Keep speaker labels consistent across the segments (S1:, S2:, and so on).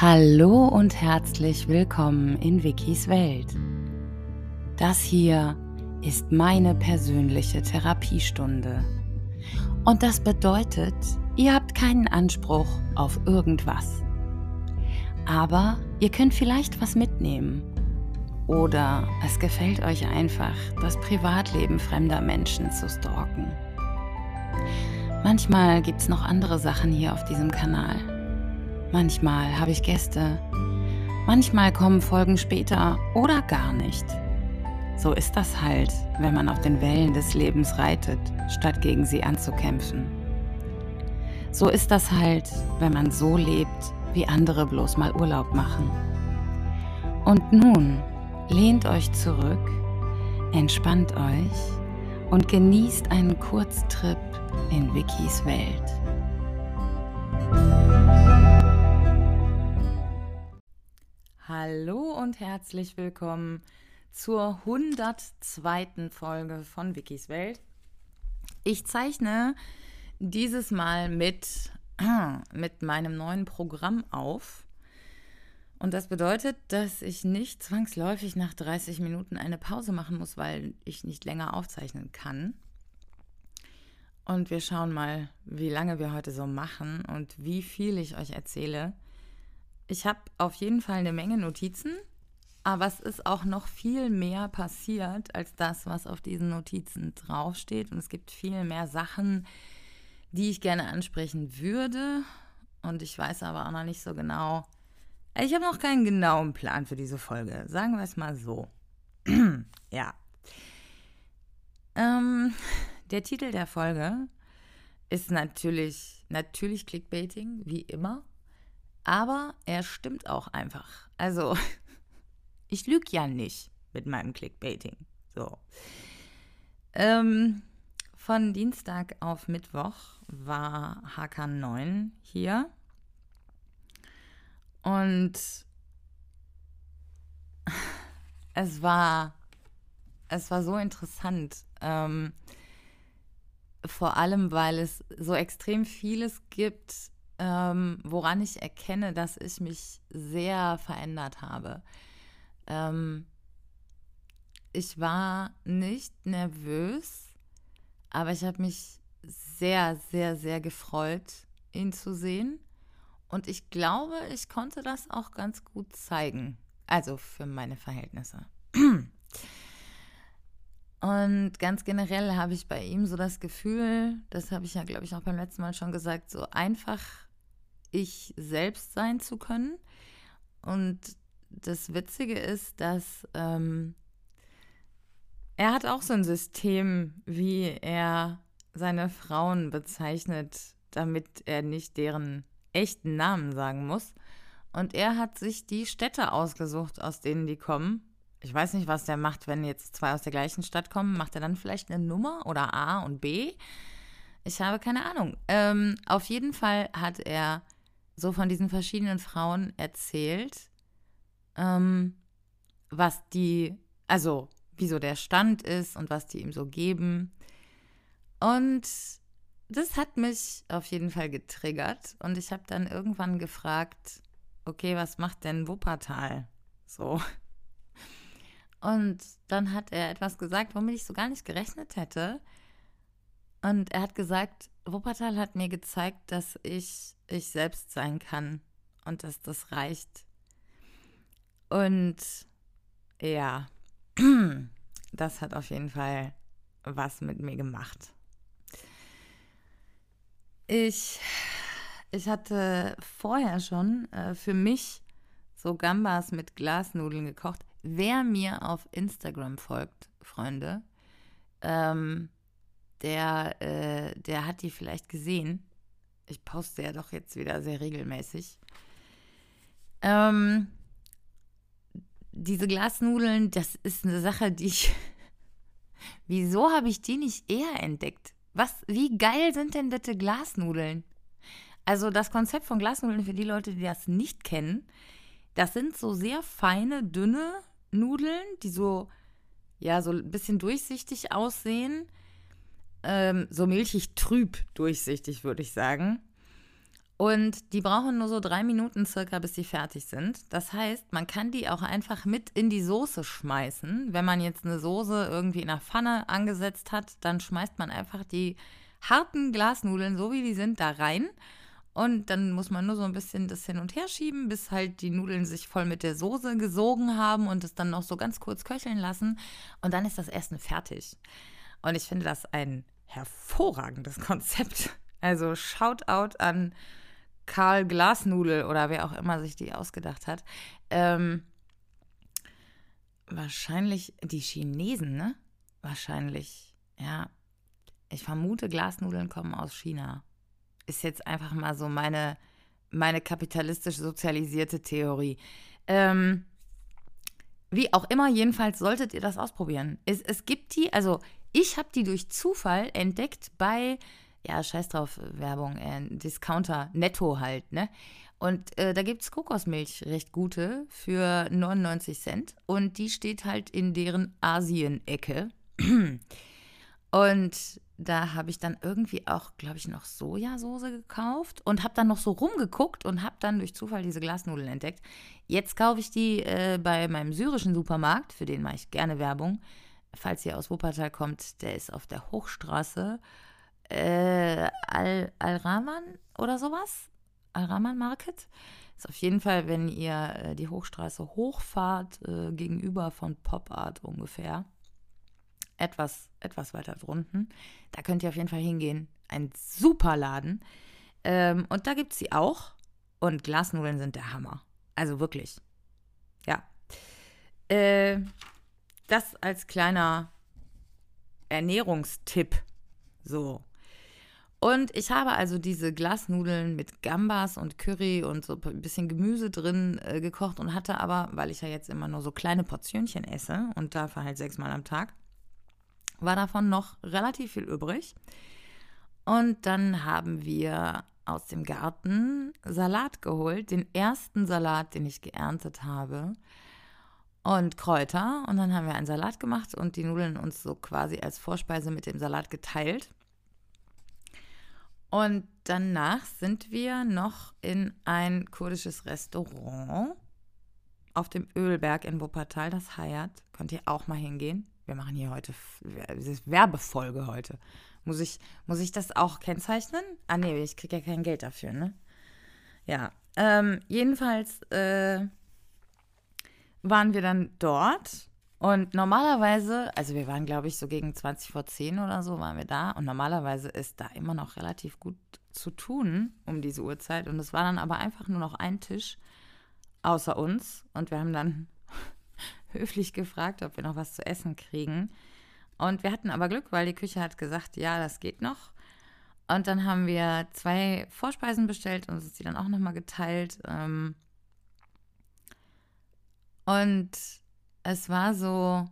S1: Hallo und herzlich willkommen in Wikis Welt. Das hier ist meine persönliche Therapiestunde. Und das bedeutet, ihr habt keinen Anspruch auf irgendwas. Aber ihr könnt vielleicht was mitnehmen. Oder es gefällt euch einfach, das Privatleben fremder Menschen zu stalken. Manchmal gibt es noch andere Sachen hier auf diesem Kanal Manchmal habe ich Gäste. Manchmal kommen Folgen später oder gar nicht. So ist das halt, wenn man auf den Wellen des Lebens reitet, statt gegen sie anzukämpfen. So ist das halt, wenn man so lebt, wie andere bloß mal Urlaub machen. Und nun lehnt euch zurück, entspannt euch und genießt einen Kurztrip in Wikis Welt. Hallo und herzlich willkommen zur 102. Folge von Wikis Welt. Ich zeichne dieses Mal mit, mit meinem neuen Programm auf. Und das bedeutet, dass ich nicht zwangsläufig nach 30 Minuten eine Pause machen muss, weil ich nicht länger aufzeichnen kann. Und wir schauen mal, wie lange wir heute so machen und wie viel ich euch erzähle. Ich habe auf jeden Fall eine Menge Notizen, aber es ist auch noch viel mehr passiert als das, was auf diesen Notizen draufsteht. Und es gibt viel mehr Sachen, die ich gerne ansprechen würde. Und ich weiß aber auch noch nicht so genau. Ich habe noch keinen genauen Plan für diese Folge. Sagen wir es mal so. ja. Ähm, der Titel der Folge ist natürlich, natürlich Clickbaiting, wie immer. Aber er stimmt auch einfach. Also, ich lüge ja nicht mit meinem Clickbaiting. So. Ähm, von Dienstag auf Mittwoch war HK9 hier. Und es war, es war so interessant. Ähm, vor allem, weil es so extrem vieles gibt, ähm, woran ich erkenne, dass ich mich sehr verändert habe. Ähm, ich war nicht nervös, aber ich habe mich sehr, sehr, sehr gefreut, ihn zu sehen. Und ich glaube, ich konnte das auch ganz gut zeigen. Also für meine Verhältnisse. Und ganz generell habe ich bei ihm so das Gefühl, das habe ich ja, glaube ich, auch beim letzten Mal schon gesagt, so einfach ich selbst sein zu können. Und das Witzige ist, dass ähm, er hat auch so ein System, wie er seine Frauen bezeichnet, damit er nicht deren echten Namen sagen muss. Und er hat sich die Städte ausgesucht, aus denen die kommen. Ich weiß nicht, was der macht, wenn jetzt zwei aus der gleichen Stadt kommen. Macht er dann vielleicht eine Nummer oder A und B? Ich habe keine Ahnung. Ähm, auf jeden Fall hat er so von diesen verschiedenen Frauen erzählt, ähm, was die, also wieso der Stand ist und was die ihm so geben. Und das hat mich auf jeden Fall getriggert und ich habe dann irgendwann gefragt, okay, was macht denn Wuppertal so? Und dann hat er etwas gesagt, womit ich so gar nicht gerechnet hätte. Und er hat gesagt, Wuppertal hat mir gezeigt, dass ich ich selbst sein kann und dass das reicht. Und ja, das hat auf jeden Fall was mit mir gemacht. Ich, ich hatte vorher schon äh, für mich so Gambas mit Glasnudeln gekocht. Wer mir auf Instagram folgt, Freunde, ähm, der, äh, der hat die vielleicht gesehen. Ich poste ja doch jetzt wieder sehr regelmäßig. Ähm, diese Glasnudeln, das ist eine Sache, die ich. Wieso habe ich die nicht eher entdeckt? Was, wie geil sind denn bitte Glasnudeln? Also das Konzept von Glasnudeln für die Leute, die das nicht kennen, das sind so sehr feine, dünne Nudeln, die so, ja, so ein bisschen durchsichtig aussehen ähm, so milchig trüb durchsichtig, würde ich sagen. Und die brauchen nur so drei Minuten circa, bis sie fertig sind. Das heißt, man kann die auch einfach mit in die Soße schmeißen. Wenn man jetzt eine Soße irgendwie in der Pfanne angesetzt hat, dann schmeißt man einfach die harten Glasnudeln, so wie die sind, da rein. Und dann muss man nur so ein bisschen das hin und her schieben, bis halt die Nudeln sich voll mit der Soße gesogen haben und es dann noch so ganz kurz köcheln lassen. Und dann ist das Essen fertig. Und ich finde das ein hervorragendes Konzept. Also Shoutout an Karl Glasnudel oder wer auch immer sich die ausgedacht hat. Ähm, wahrscheinlich die Chinesen, ne? Wahrscheinlich, ja. Ich vermute, Glasnudeln kommen aus China. Ist jetzt einfach mal so meine, meine kapitalistisch sozialisierte Theorie. Ähm, wie auch immer, jedenfalls solltet ihr das ausprobieren. Es, es gibt die, also ich habe die durch Zufall entdeckt bei ja, scheiß drauf, Werbung, äh, Discounter, Netto halt, ne? Und äh, da gibt es Kokosmilch, recht gute, für 99 Cent. Und die steht halt in deren Asien-Ecke. Und da habe ich dann irgendwie auch, glaube ich, noch Sojasauce gekauft und habe dann noch so rumgeguckt und habe dann durch Zufall diese Glasnudeln entdeckt. Jetzt kaufe ich die äh, bei meinem syrischen Supermarkt, für den mache ich gerne Werbung. Falls ihr aus Wuppertal kommt, der ist auf der Hochstraße äh, Al, Al-Rahman oder sowas. Al-Rahman Market. Ist auf jeden Fall, wenn ihr äh, die Hochstraße hochfahrt, äh, gegenüber von Pop Art ungefähr. Etwas, etwas weiter drunten. Da könnt ihr auf jeden Fall hingehen. Ein super Laden. Ähm, und da gibt es sie auch. Und Glasnudeln sind der Hammer. Also wirklich. Ja. Äh, das als kleiner Ernährungstipp. So. Und ich habe also diese Glasnudeln mit Gambas und Curry und so ein bisschen Gemüse drin äh, gekocht und hatte aber, weil ich ja jetzt immer nur so kleine Portionchen esse und dafür halt sechsmal am Tag, war davon noch relativ viel übrig. Und dann haben wir aus dem Garten Salat geholt, den ersten Salat, den ich geerntet habe. Und Kräuter. Und dann haben wir einen Salat gemacht und die Nudeln uns so quasi als Vorspeise mit dem Salat geteilt. Und danach sind wir noch in ein kurdisches Restaurant auf dem Ölberg in Wuppertal, das Hayat. Könnt ihr auch mal hingehen. Wir machen hier heute, Werbefolge heute. Muss ich, muss ich das auch kennzeichnen? Ah nee, ich kriege ja kein Geld dafür, ne? Ja, ähm, jedenfalls äh, waren wir dann dort und normalerweise, also wir waren, glaube ich, so gegen 20 vor 10 oder so waren wir da. Und normalerweise ist da immer noch relativ gut zu tun um diese Uhrzeit. Und es war dann aber einfach nur noch ein Tisch außer uns. Und wir haben dann höflich gefragt, ob wir noch was zu essen kriegen. Und wir hatten aber Glück, weil die Küche hat gesagt, ja, das geht noch. Und dann haben wir zwei Vorspeisen bestellt und uns die dann auch nochmal geteilt. Ähm. Und es war so,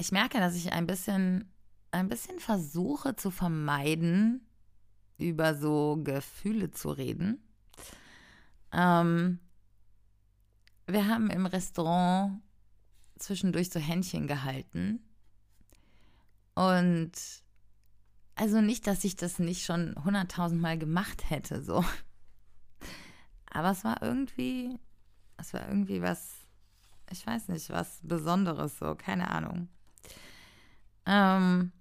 S1: ich merke, dass ich ein bisschen, ein bisschen versuche zu vermeiden, über so Gefühle zu reden. Ähm, wir haben im Restaurant zwischendurch so Händchen gehalten. Und also nicht, dass ich das nicht schon hunderttausendmal gemacht hätte, so. Aber es war irgendwie, es war irgendwie was ich weiß nicht, was Besonderes, so, keine Ahnung. Ähm,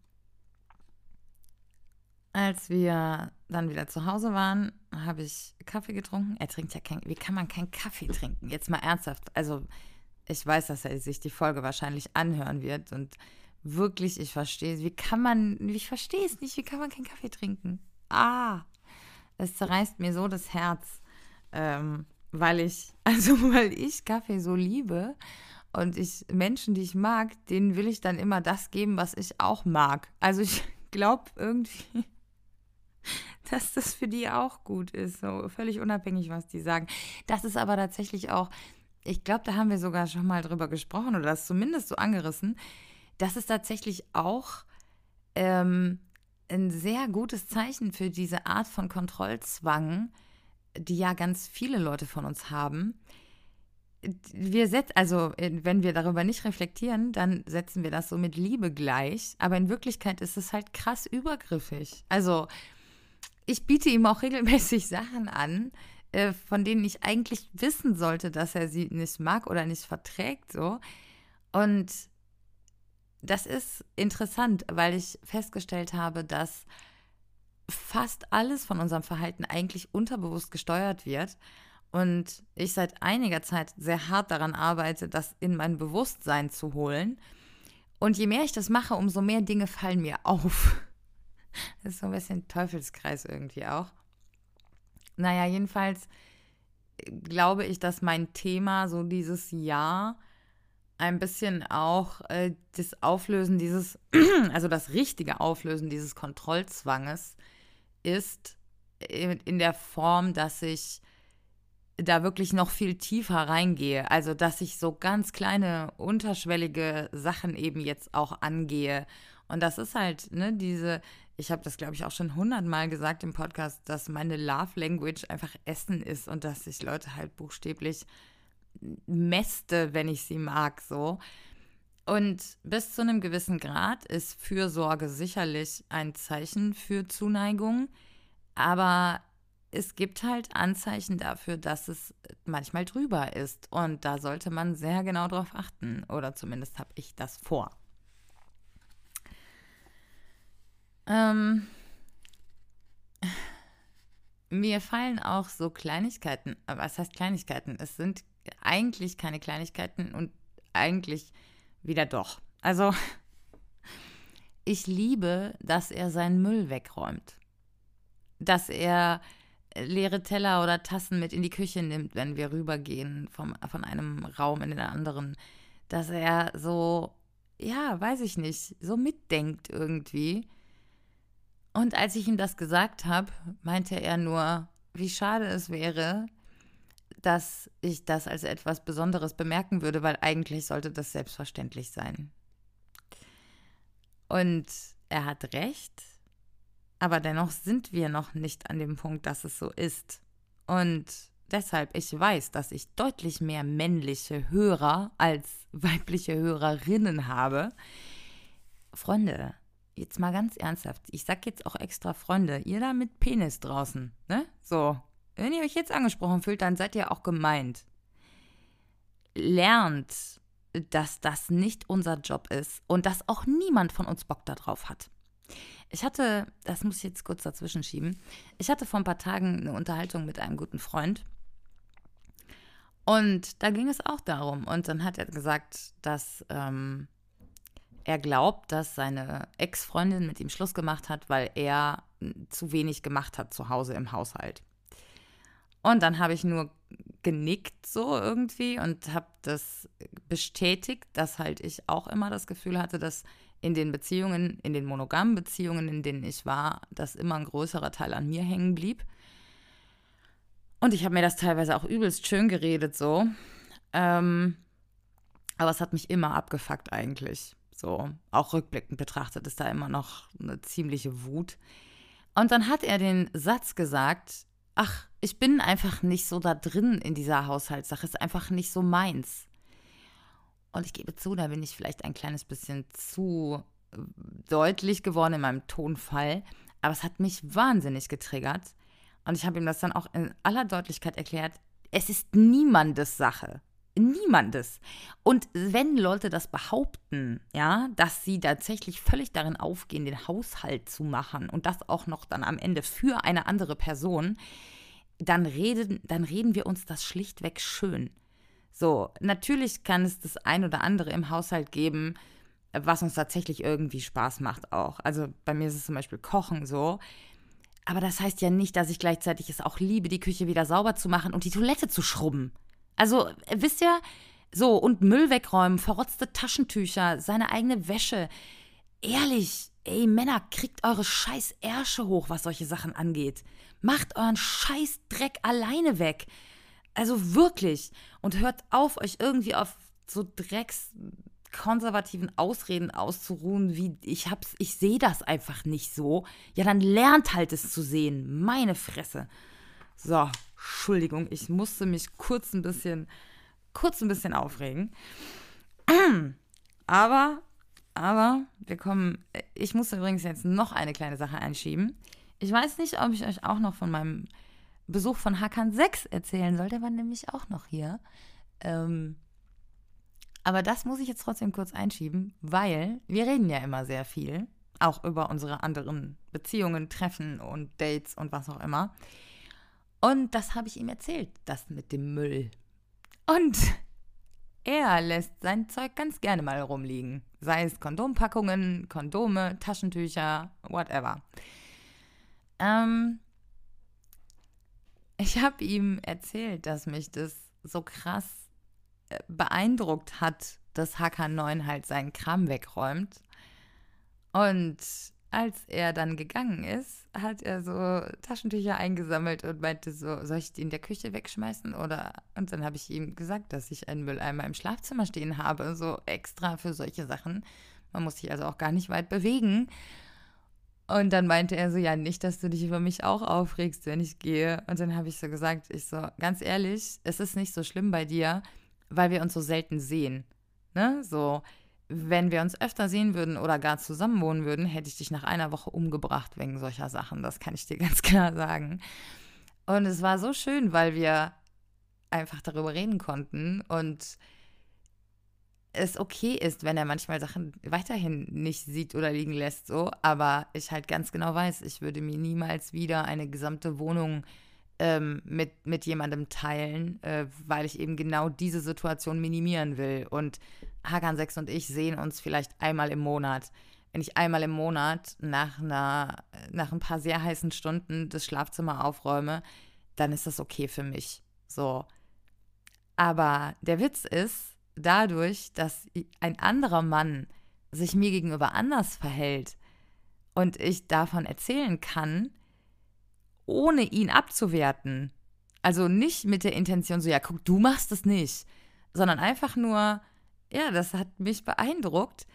S1: als wir dann wieder zu Hause waren, habe ich Kaffee getrunken. Er trinkt ja kein, wie kann man keinen Kaffee trinken? Jetzt mal ernsthaft. Also, ich weiß, dass er sich die Folge wahrscheinlich anhören wird und wirklich, ich verstehe, wie kann man, ich verstehe es nicht, wie kann man keinen Kaffee trinken? Ah, es zerreißt mir so das Herz. Ähm, weil ich, also weil ich Kaffee so liebe und ich Menschen, die ich mag, denen will ich dann immer das geben, was ich auch mag. Also ich glaube irgendwie, dass das für die auch gut ist, so völlig unabhängig, was die sagen. Das ist aber tatsächlich auch, ich glaube, da haben wir sogar schon mal drüber gesprochen oder das zumindest so angerissen. Das ist tatsächlich auch ähm, ein sehr gutes Zeichen für diese Art von Kontrollzwang, die ja ganz viele Leute von uns haben, wir setzen, also wenn wir darüber nicht reflektieren, dann setzen wir das so mit Liebe gleich. Aber in Wirklichkeit ist es halt krass übergriffig. Also ich biete ihm auch regelmäßig Sachen an, äh, von denen ich eigentlich wissen sollte, dass er sie nicht mag oder nicht verträgt, so. Und das ist interessant, weil ich festgestellt habe, dass fast alles von unserem Verhalten eigentlich unterbewusst gesteuert wird und ich seit einiger Zeit sehr hart daran arbeite, das in mein Bewusstsein zu holen. Und je mehr ich das mache, umso mehr Dinge fallen mir auf. Das ist so ein bisschen Teufelskreis irgendwie auch. Naja, jedenfalls glaube ich, dass mein Thema so dieses Jahr ein bisschen auch äh, das Auflösen dieses, also das richtige Auflösen dieses Kontrollzwanges ist in der Form, dass ich da wirklich noch viel tiefer reingehe. Also, dass ich so ganz kleine, unterschwellige Sachen eben jetzt auch angehe. Und das ist halt, ne, diese, ich habe das, glaube ich, auch schon hundertmal gesagt im Podcast, dass meine Love Language einfach Essen ist und dass ich Leute halt buchstäblich mäste, wenn ich sie mag, so. Und bis zu einem gewissen Grad ist Fürsorge sicherlich ein Zeichen für Zuneigung. Aber es gibt halt Anzeichen dafür, dass es manchmal drüber ist. Und da sollte man sehr genau drauf achten. Oder zumindest habe ich das vor. Ähm, mir fallen auch so Kleinigkeiten, was heißt Kleinigkeiten? Es sind eigentlich keine Kleinigkeiten und eigentlich wieder doch. Also, ich liebe, dass er seinen Müll wegräumt. Dass er leere Teller oder Tassen mit in die Küche nimmt, wenn wir rübergehen vom, von einem Raum in den anderen. Dass er so, ja, weiß ich nicht, so mitdenkt irgendwie. Und als ich ihm das gesagt habe, meinte er nur, wie schade es wäre, dass ich das als etwas Besonderes bemerken würde, weil eigentlich sollte das selbstverständlich sein. Und er hat recht, aber dennoch sind wir noch nicht an dem Punkt, dass es so ist. Und deshalb, ich weiß, dass ich deutlich mehr männliche Hörer als weibliche Hörerinnen habe. Freunde, jetzt mal ganz ernsthaft, ich sag jetzt auch extra Freunde, ihr da mit Penis draußen, ne? So, wenn ihr euch jetzt angesprochen fühlt, dann seid ihr auch gemeint. Lernt, dass das nicht unser Job ist und dass auch niemand von uns Bock darauf hat. Ich hatte, das muss ich jetzt kurz dazwischen schieben, ich hatte vor ein paar Tagen eine Unterhaltung mit einem guten Freund. Und da ging es auch darum. Und dann hat er gesagt, dass ähm, er glaubt, dass seine Ex-Freundin mit ihm Schluss gemacht hat, weil er zu wenig gemacht hat zu Hause im Haushalt. Und dann habe ich nur genickt so irgendwie und habe das bestätigt, dass halt ich auch immer das Gefühl hatte, dass in den Beziehungen, in den monogamen Beziehungen, in denen ich war, dass immer ein größerer Teil an mir hängen blieb. Und ich habe mir das teilweise auch übelst schön geredet so. Ähm, aber es hat mich immer abgefuckt eigentlich. So, auch rückblickend betrachtet ist da immer noch eine ziemliche Wut. Und dann hat er den Satz gesagt, ach, ich bin einfach nicht so da drin in dieser Haushaltssache, ist einfach nicht so meins. Und ich gebe zu, da bin ich vielleicht ein kleines bisschen zu äh, deutlich geworden in meinem Tonfall, aber es hat mich wahnsinnig getriggert. Und ich habe ihm das dann auch in aller Deutlichkeit erklärt, es ist niemandes Sache. Niemandes. Und wenn Leute das behaupten, ja, dass sie tatsächlich völlig darin aufgehen, den Haushalt zu machen und das auch noch dann am Ende für eine andere Person, dann reden, dann reden wir uns das schlichtweg schön. So, natürlich kann es das ein oder andere im Haushalt geben, was uns tatsächlich irgendwie Spaß macht auch. Also bei mir ist es zum Beispiel Kochen so. Aber das heißt ja nicht, dass ich gleichzeitig es auch liebe, die Küche wieder sauber zu machen und die Toilette zu schrubben. Also, wisst ihr, so, und Müll wegräumen, verrotzte Taschentücher, seine eigene Wäsche. Ehrlich, ey, Männer, kriegt eure scheiß Ärsche hoch, was solche Sachen angeht. Macht euren scheiß Dreck alleine weg. Also wirklich. Und hört auf, euch irgendwie auf so dreckskonservativen Ausreden auszuruhen, wie ich hab's, ich sehe das einfach nicht so. Ja, dann lernt halt es zu sehen. Meine Fresse. So, Entschuldigung, ich musste mich kurz ein bisschen, kurz ein bisschen aufregen. Aber, aber, wir kommen, ich muss übrigens jetzt noch eine kleine Sache einschieben. ich weiß nicht, ob ich euch auch noch von meinem Besuch von Hakan 6 erzählen soll. Der war nämlich auch noch hier. Ähm, aber das muss ich jetzt trotzdem kurz einschieben, weil wir reden ja immer sehr viel, auch über unsere anderen Beziehungen, Treffen und Dates und was auch immer. Und das habe ich ihm erzählt, das mit dem Müll. Und er lässt sein Zeug ganz gerne mal rumliegen. Sei es Kondompackungen, Kondome, Taschentücher, whatever. Ähm, ich habe ihm erzählt, dass mich das so krass äh, beeindruckt hat, dass HK9 halt seinen Kram wegräumt. Und als er dann gegangen ist, hat er so Taschentücher eingesammelt und meinte so, soll ich die in der Küche wegschmeißen oder? Und dann habe ich ihm gesagt, dass ich einen Mülleimer im Schlafzimmer stehen habe, so extra für solche Sachen. Man muss sich also auch gar nicht weit bewegen. Und dann meinte er so, ja, nicht, dass du dich über mich auch aufregst, wenn ich gehe. Und dann habe ich so gesagt, ich so, ganz ehrlich, es ist nicht so schlimm bei dir, weil wir uns so selten sehen. Ne? So, wenn wir uns öfter sehen würden oder gar zusammen wohnen würden, hätte ich dich nach einer Woche umgebracht wegen solcher Sachen. Das kann ich dir ganz klar sagen. Und es war so schön, weil wir einfach darüber reden konnten und es okay ist, wenn er manchmal Sachen weiterhin nicht sieht oder liegen lässt, so, aber ich halt ganz genau weiß, ich würde mir niemals wieder eine gesamte Wohnung ähm, mit, mit jemandem teilen, äh, weil ich eben genau diese Situation minimieren will. Und Hakan 6 und ich sehen uns vielleicht einmal im Monat. Wenn ich einmal im Monat nach, einer, nach ein paar sehr heißen Stunden das Schlafzimmer aufräume, dann ist das okay für mich. So. Aber der Witz ist, dadurch, dass ein anderer Mann sich mir gegenüber anders verhält und ich davon erzählen kann, ohne ihn abzuwerten. Also nicht mit der Intention so, ja, guck, du machst es nicht, sondern einfach nur, ja, das hat mich beeindruckt.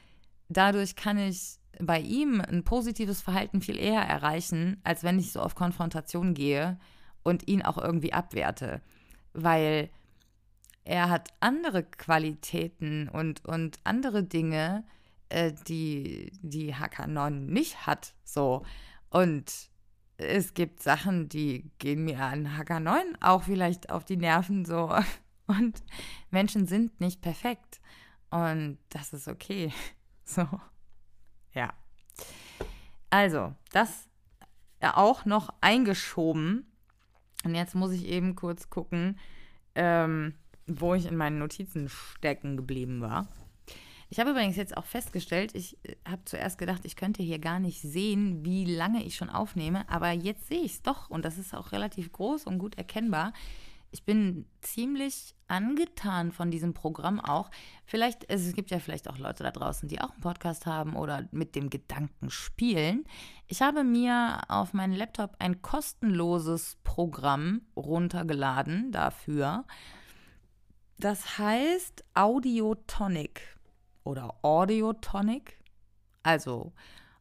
S1: Dadurch kann ich bei ihm ein positives Verhalten viel eher erreichen, als wenn ich so auf Konfrontation gehe und ihn auch irgendwie abwerte. Weil er hat andere Qualitäten und, und andere Dinge, äh, die die HK9 nicht hat. So. Und es gibt Sachen, die gehen mir an HK9 auch vielleicht auf die Nerven so. Und Menschen sind nicht perfekt. Und das ist okay. So. Ja. Also, das auch noch eingeschoben. Und jetzt muss ich eben kurz gucken, ähm, wo ich in meinen Notizen stecken geblieben war. Ich habe übrigens jetzt auch festgestellt, ich äh, habe zuerst gedacht, ich könnte hier gar nicht sehen, wie lange ich schon aufnehme, aber jetzt sehe ich es doch und das ist auch relativ groß und gut erkennbar ich bin ziemlich angetan von diesem Programm auch. Vielleicht, es gibt ja vielleicht auch Leute da draußen, die auch einen Podcast haben oder mit dem Gedanken spielen. Ich habe mir auf meinen Laptop ein kostenloses Programm runtergeladen dafür. Das heißt Audiotonic oder Audiotonic. Also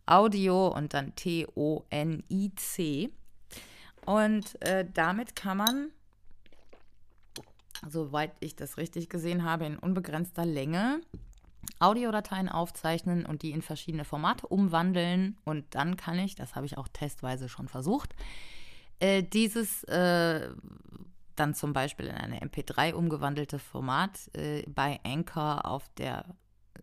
S1: Audio und dann T-O-N-I-C. Und äh, damit kann man soweit ich das richtig gesehen habe, in unbegrenzter Länge Audiodateien aufzeichnen und die in verschiedene Formate umwandeln. Und dann kann ich, das habe ich auch testweise schon versucht, äh, dieses äh, dann zum Beispiel in eine MP3 umgewandelte Format äh, bei Anchor auf der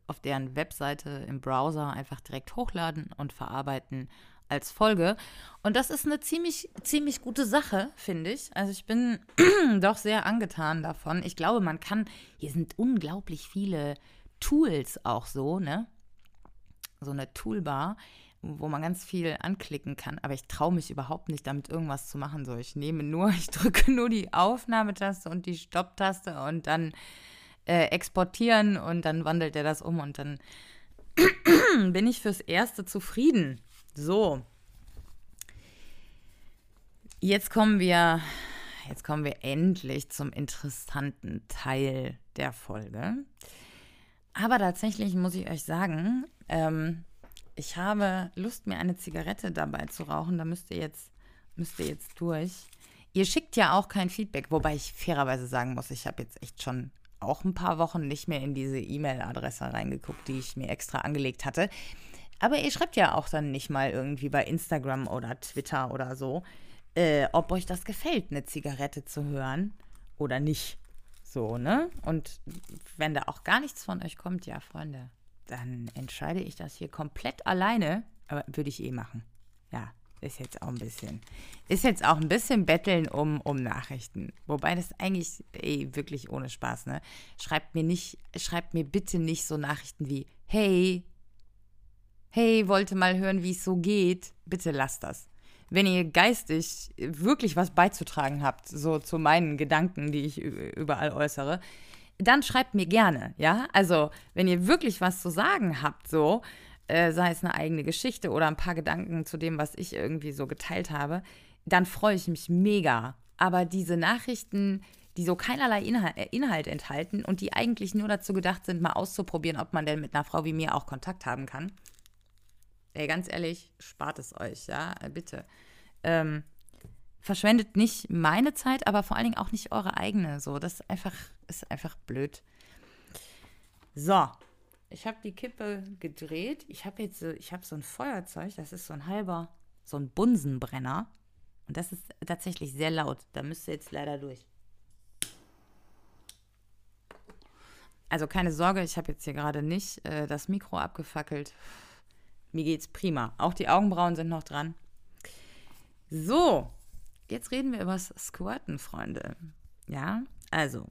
S1: auf deren Webseite im Browser einfach direkt hochladen und verarbeiten als Folge. Und das ist eine ziemlich, ziemlich gute Sache, finde ich. Also ich bin doch sehr angetan davon. Ich glaube, man kann, hier sind unglaublich viele Tools auch so, ne? So eine Toolbar, wo man ganz viel anklicken kann. Aber ich traue mich überhaupt nicht, damit irgendwas zu machen. So, ich nehme nur, ich drücke nur die Aufnahmetaste und die Stopptaste und dann äh, exportieren und dann wandelt er das um und dann bin ich fürs Erste zufrieden. So. Jetzt kommen wir, jetzt kommen wir endlich zum interessanten Teil der Folge. Aber tatsächlich muss ich euch sagen, ähm, ich habe Lust, mir eine Zigarette dabei zu rauchen. Da müsst ihr jetzt, müsst ihr jetzt durch. Ihr schickt ja auch kein Feedback, wobei ich fairerweise sagen muss, ich habe jetzt echt schon auch ein paar Wochen nicht mehr in diese E-Mail-Adresse reingeguckt, die ich mir extra angelegt hatte. Aber ihr schreibt ja auch dann nicht mal irgendwie bei Instagram oder Twitter oder so, äh, ob euch das gefällt, eine Zigarette zu hören oder nicht. So, ne? Und wenn da auch gar nichts von euch kommt, ja, Freunde, dann entscheide ich das hier komplett alleine. Aber würde ich eh machen. Ja, ist jetzt auch ein bisschen. Ist jetzt auch ein bisschen Betteln um, um Nachrichten. Wobei das eigentlich ey, wirklich ohne Spaß, ne? Schreibt mir nicht, schreibt mir bitte nicht so Nachrichten wie, hey, hey, wollte mal hören, wie es so geht. Bitte lasst das. Wenn ihr geistig wirklich was beizutragen habt, so zu meinen Gedanken, die ich überall äußere, dann schreibt mir gerne, ja? Also, wenn ihr wirklich was zu sagen habt, so, äh, sei es eine eigene Geschichte oder ein paar Gedanken zu dem, was ich irgendwie so geteilt habe, dann freue ich mich mega. Aber diese Nachrichten, die so keinerlei Inhalt, äh, Inhalt enthalten und die eigentlich nur dazu gedacht sind, mal auszuprobieren, ob man denn mit einer Frau wie mir auch Kontakt haben kann. Ey, ganz ehrlich, spart es euch, ja, äh, bitte. Ähm, verschwendet nicht meine Zeit, aber vor allen Dingen auch nicht eure eigene. So, das ist einfach, ist einfach blöd. So, ich habe die Kippe gedreht. Ich habe jetzt, ich habe so ein Feuerzeug, das ist so ein halber, so ein Bunsenbrenner. Und das ist tatsächlich sehr laut. Da müsst ihr jetzt leider durch. Also keine Sorge, ich habe jetzt hier gerade nicht äh, das Mikro abgefackelt. Mir geht's prima. Auch die Augenbrauen sind noch dran. So, jetzt reden wir über das Squirten, Freunde. Ja, also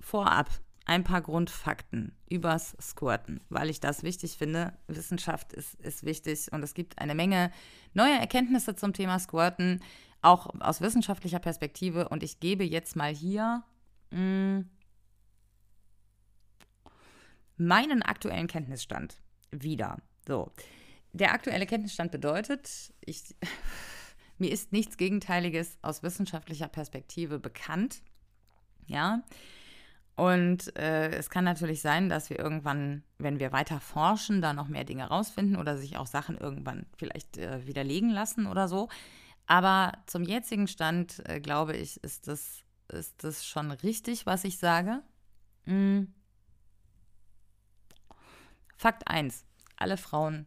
S1: vorab ein paar Grundfakten übers Squirten, weil ich das wichtig finde. Wissenschaft ist, ist wichtig und es gibt eine Menge neue Erkenntnisse zum Thema Squirten, auch aus wissenschaftlicher Perspektive. Und ich gebe jetzt mal hier mh, mm, meinen aktuellen Kenntnisstand wieder. So, der aktuelle Kenntnisstand bedeutet, ich, mir ist nichts Gegenteiliges aus wissenschaftlicher Perspektive bekannt. Ja, und äh, es kann natürlich sein, dass wir irgendwann, wenn wir weiter forschen, da noch mehr Dinge rausfinden oder sich auch Sachen irgendwann vielleicht äh, widerlegen lassen oder so. Aber zum jetzigen Stand, äh, glaube ich, ist das, ist das schon richtig, was ich sage. Mhm. Fakt 1. Alle Frauen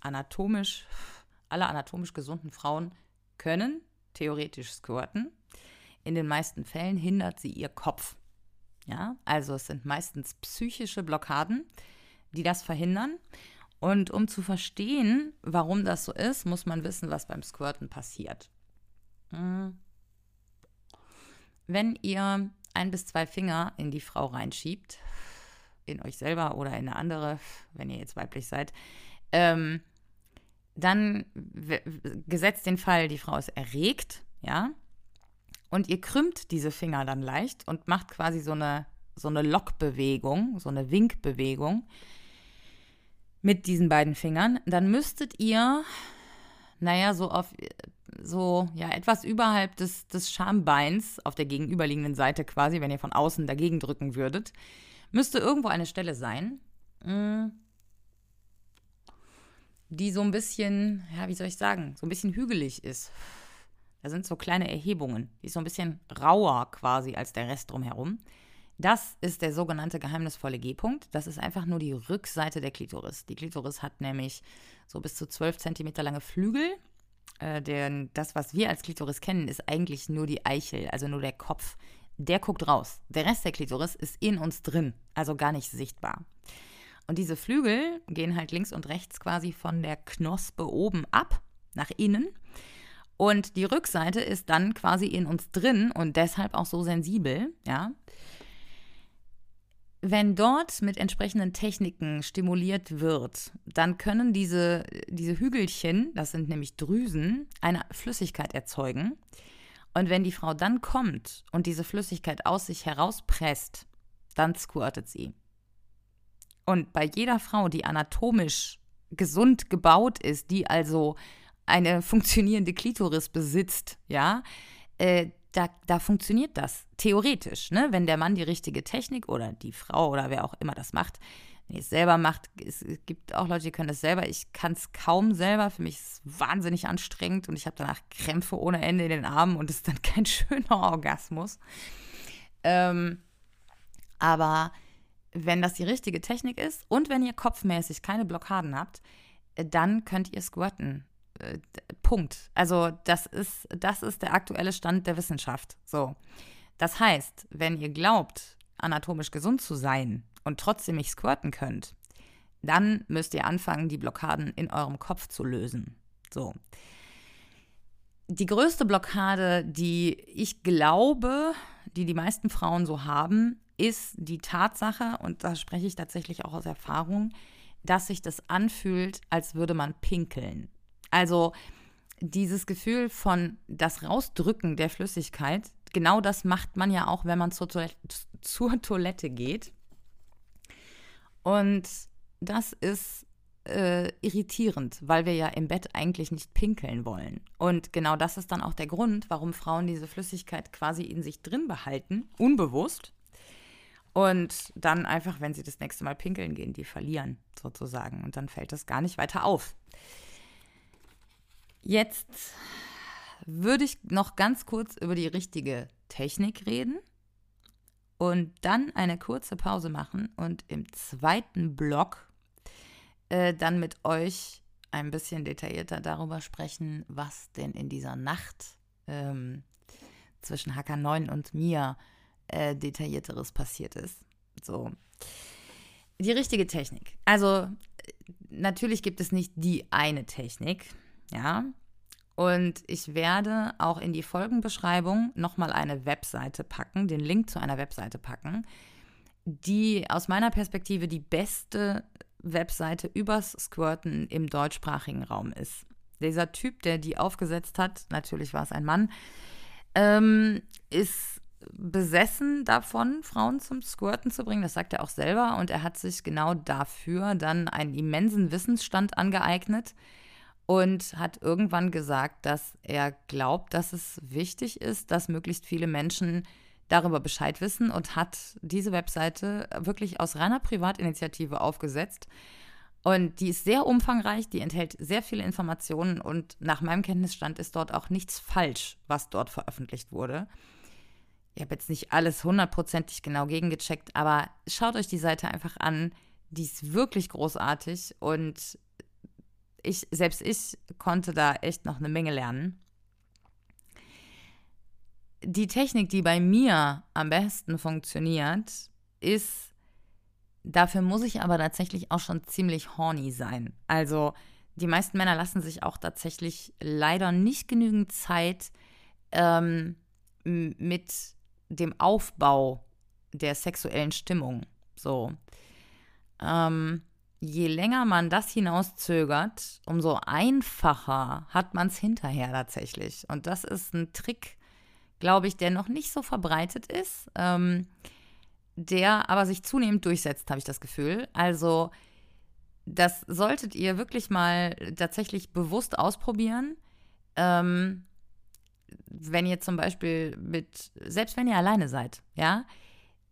S1: anatomisch, alle anatomisch gesunden Frauen können theoretisch squirten. In den meisten Fällen hindert sie ihr Kopf. Ja, also es sind meistens psychische Blockaden, die das verhindern. Und um zu verstehen, warum das so ist, muss man wissen, was beim Squirten passiert. Hm. Wenn ihr ein bis zwei Finger in die Frau reinschiebt, in euch selber oder in eine andere, wenn ihr jetzt weiblich seid, ähm, dann gesetzt den Fall, die Frau ist erregt, ja, und ihr krümmt diese Finger dann leicht und macht quasi so eine, so eine Lockbewegung, so eine Winkbewegung mit diesen beiden Fingern. Dann müsstet ihr, naja, so auf so, ja, etwas überhalb des, des Schambeins, auf der gegenüberliegenden Seite quasi, wenn ihr von außen dagegen drücken würdet, müsste irgendwo eine Stelle sein, mm, die so ein bisschen, ja, wie soll ich sagen, so ein bisschen hügelig ist. Da sind so kleine Erhebungen. Die ist so ein bisschen rauer quasi als der Rest drumherum. Das ist der sogenannte geheimnisvolle G-Punkt. Das ist einfach nur die Rückseite der Klitoris. Die Klitoris hat nämlich so bis zu 12 cm lange Flügel. Äh, denn das, was wir als Klitoris kennen, ist eigentlich nur die Eichel, also nur der Kopf. Der guckt raus. Der Rest der Klitoris ist in uns drin, also gar nicht sichtbar. Und diese Flügel gehen halt links und rechts quasi von der Knospe oben ab, nach innen. Und die Rückseite ist dann quasi in uns drin und deshalb auch so sensibel, ja. Wenn dort mit entsprechenden Techniken stimuliert wird, dann können diese, diese Hügelchen, das sind nämlich Drüsen, eine Flüssigkeit erzeugen. Und wenn die Frau dann kommt und diese Flüssigkeit aus sich herauspresst, dann squirtet sie. Und bei jeder Frau, die anatomisch gesund gebaut ist, die also eine funktionierende Klitoris besitzt, ja, äh, da, da funktioniert das theoretisch, ne? Wenn der Mann die richtige Technik oder die Frau oder wer auch immer das macht, wenn es selber macht, es gibt auch Leute, die können das selber. Ich kann es kaum selber. Für mich ist es wahnsinnig anstrengend und ich habe danach Krämpfe ohne Ende in den Armen und es ist dann kein schöner Orgasmus. Ähm, aber wenn das die richtige Technik ist und wenn ihr kopfmäßig keine Blockaden habt, dann könnt ihr squirten. Äh, Punkt. Also das ist, das ist der aktuelle Stand der Wissenschaft. So. Das heißt, wenn ihr glaubt, anatomisch gesund zu sein und trotzdem nicht squirten könnt, dann müsst ihr anfangen, die Blockaden in eurem Kopf zu lösen. So. Die größte Blockade, die ich glaube, die die meisten Frauen so haben, ist die Tatsache, und da spreche ich tatsächlich auch aus Erfahrung, dass sich das anfühlt, als würde man pinkeln. Also dieses Gefühl von das Rausdrücken der Flüssigkeit, genau das macht man ja auch, wenn man zur Toilette, zur Toilette geht. Und das ist äh, irritierend, weil wir ja im Bett eigentlich nicht pinkeln wollen. Und genau das ist dann auch der Grund, warum Frauen diese Flüssigkeit quasi in sich drin behalten, unbewusst. Und dann einfach, wenn sie das nächste Mal pinkeln gehen, die verlieren sozusagen. Und dann fällt das gar nicht weiter auf. Jetzt würde ich noch ganz kurz über die richtige Technik reden und dann eine kurze Pause machen und im zweiten Block äh, dann mit euch ein bisschen detaillierter darüber sprechen, was denn in dieser Nacht ähm, zwischen HK9 und mir äh, detaillierteres passiert ist. So. Die richtige Technik. Also natürlich gibt es nicht die eine Technik, ja. Und ich werde auch in die Folgenbeschreibung nochmal eine Webseite packen, den Link zu einer Webseite packen, die aus meiner Perspektive die beste Webseite übers Squirten im deutschsprachigen Raum ist. Dieser Typ, der die aufgesetzt hat, natürlich war es ein Mann, ähm, ist besessen davon, Frauen zum Squirten zu bringen. Das sagt er auch selber. Und er hat sich genau dafür dann einen immensen Wissensstand angeeignet und hat irgendwann gesagt, dass er glaubt, dass es wichtig ist, dass möglichst viele Menschen darüber Bescheid wissen und hat diese Webseite wirklich aus reiner Privatinitiative aufgesetzt. Und die ist sehr umfangreich, die enthält sehr viele Informationen und nach meinem Kenntnisstand ist dort auch nichts falsch, was dort veröffentlicht wurde. Ich habe jetzt nicht alles hundertprozentig genau gegengecheckt, aber schaut euch die Seite einfach an. Die ist wirklich großartig und ich, selbst ich konnte da echt noch eine Menge lernen die Technik, die bei mir am besten funktioniert, ist, dafür muss ich aber tatsächlich auch schon ziemlich horny sein. Also die meisten Männer lassen sich auch tatsächlich leider nicht genügend Zeit ähm, mit dem Aufbau der sexuellen Stimmung. So. Ähm, je länger man das hinauszögert, umso einfacher hat man es hinterher tatsächlich. Und das ist ein Trick, glaube ich, der noch nicht so verbreitet ist, ähm, der aber sich zunehmend durchsetzt, habe ich das Gefühl. Also das solltet ihr wirklich mal tatsächlich bewusst ausprobieren. Ähm, wenn ihr zum Beispiel mit, selbst wenn ihr alleine seid, ja,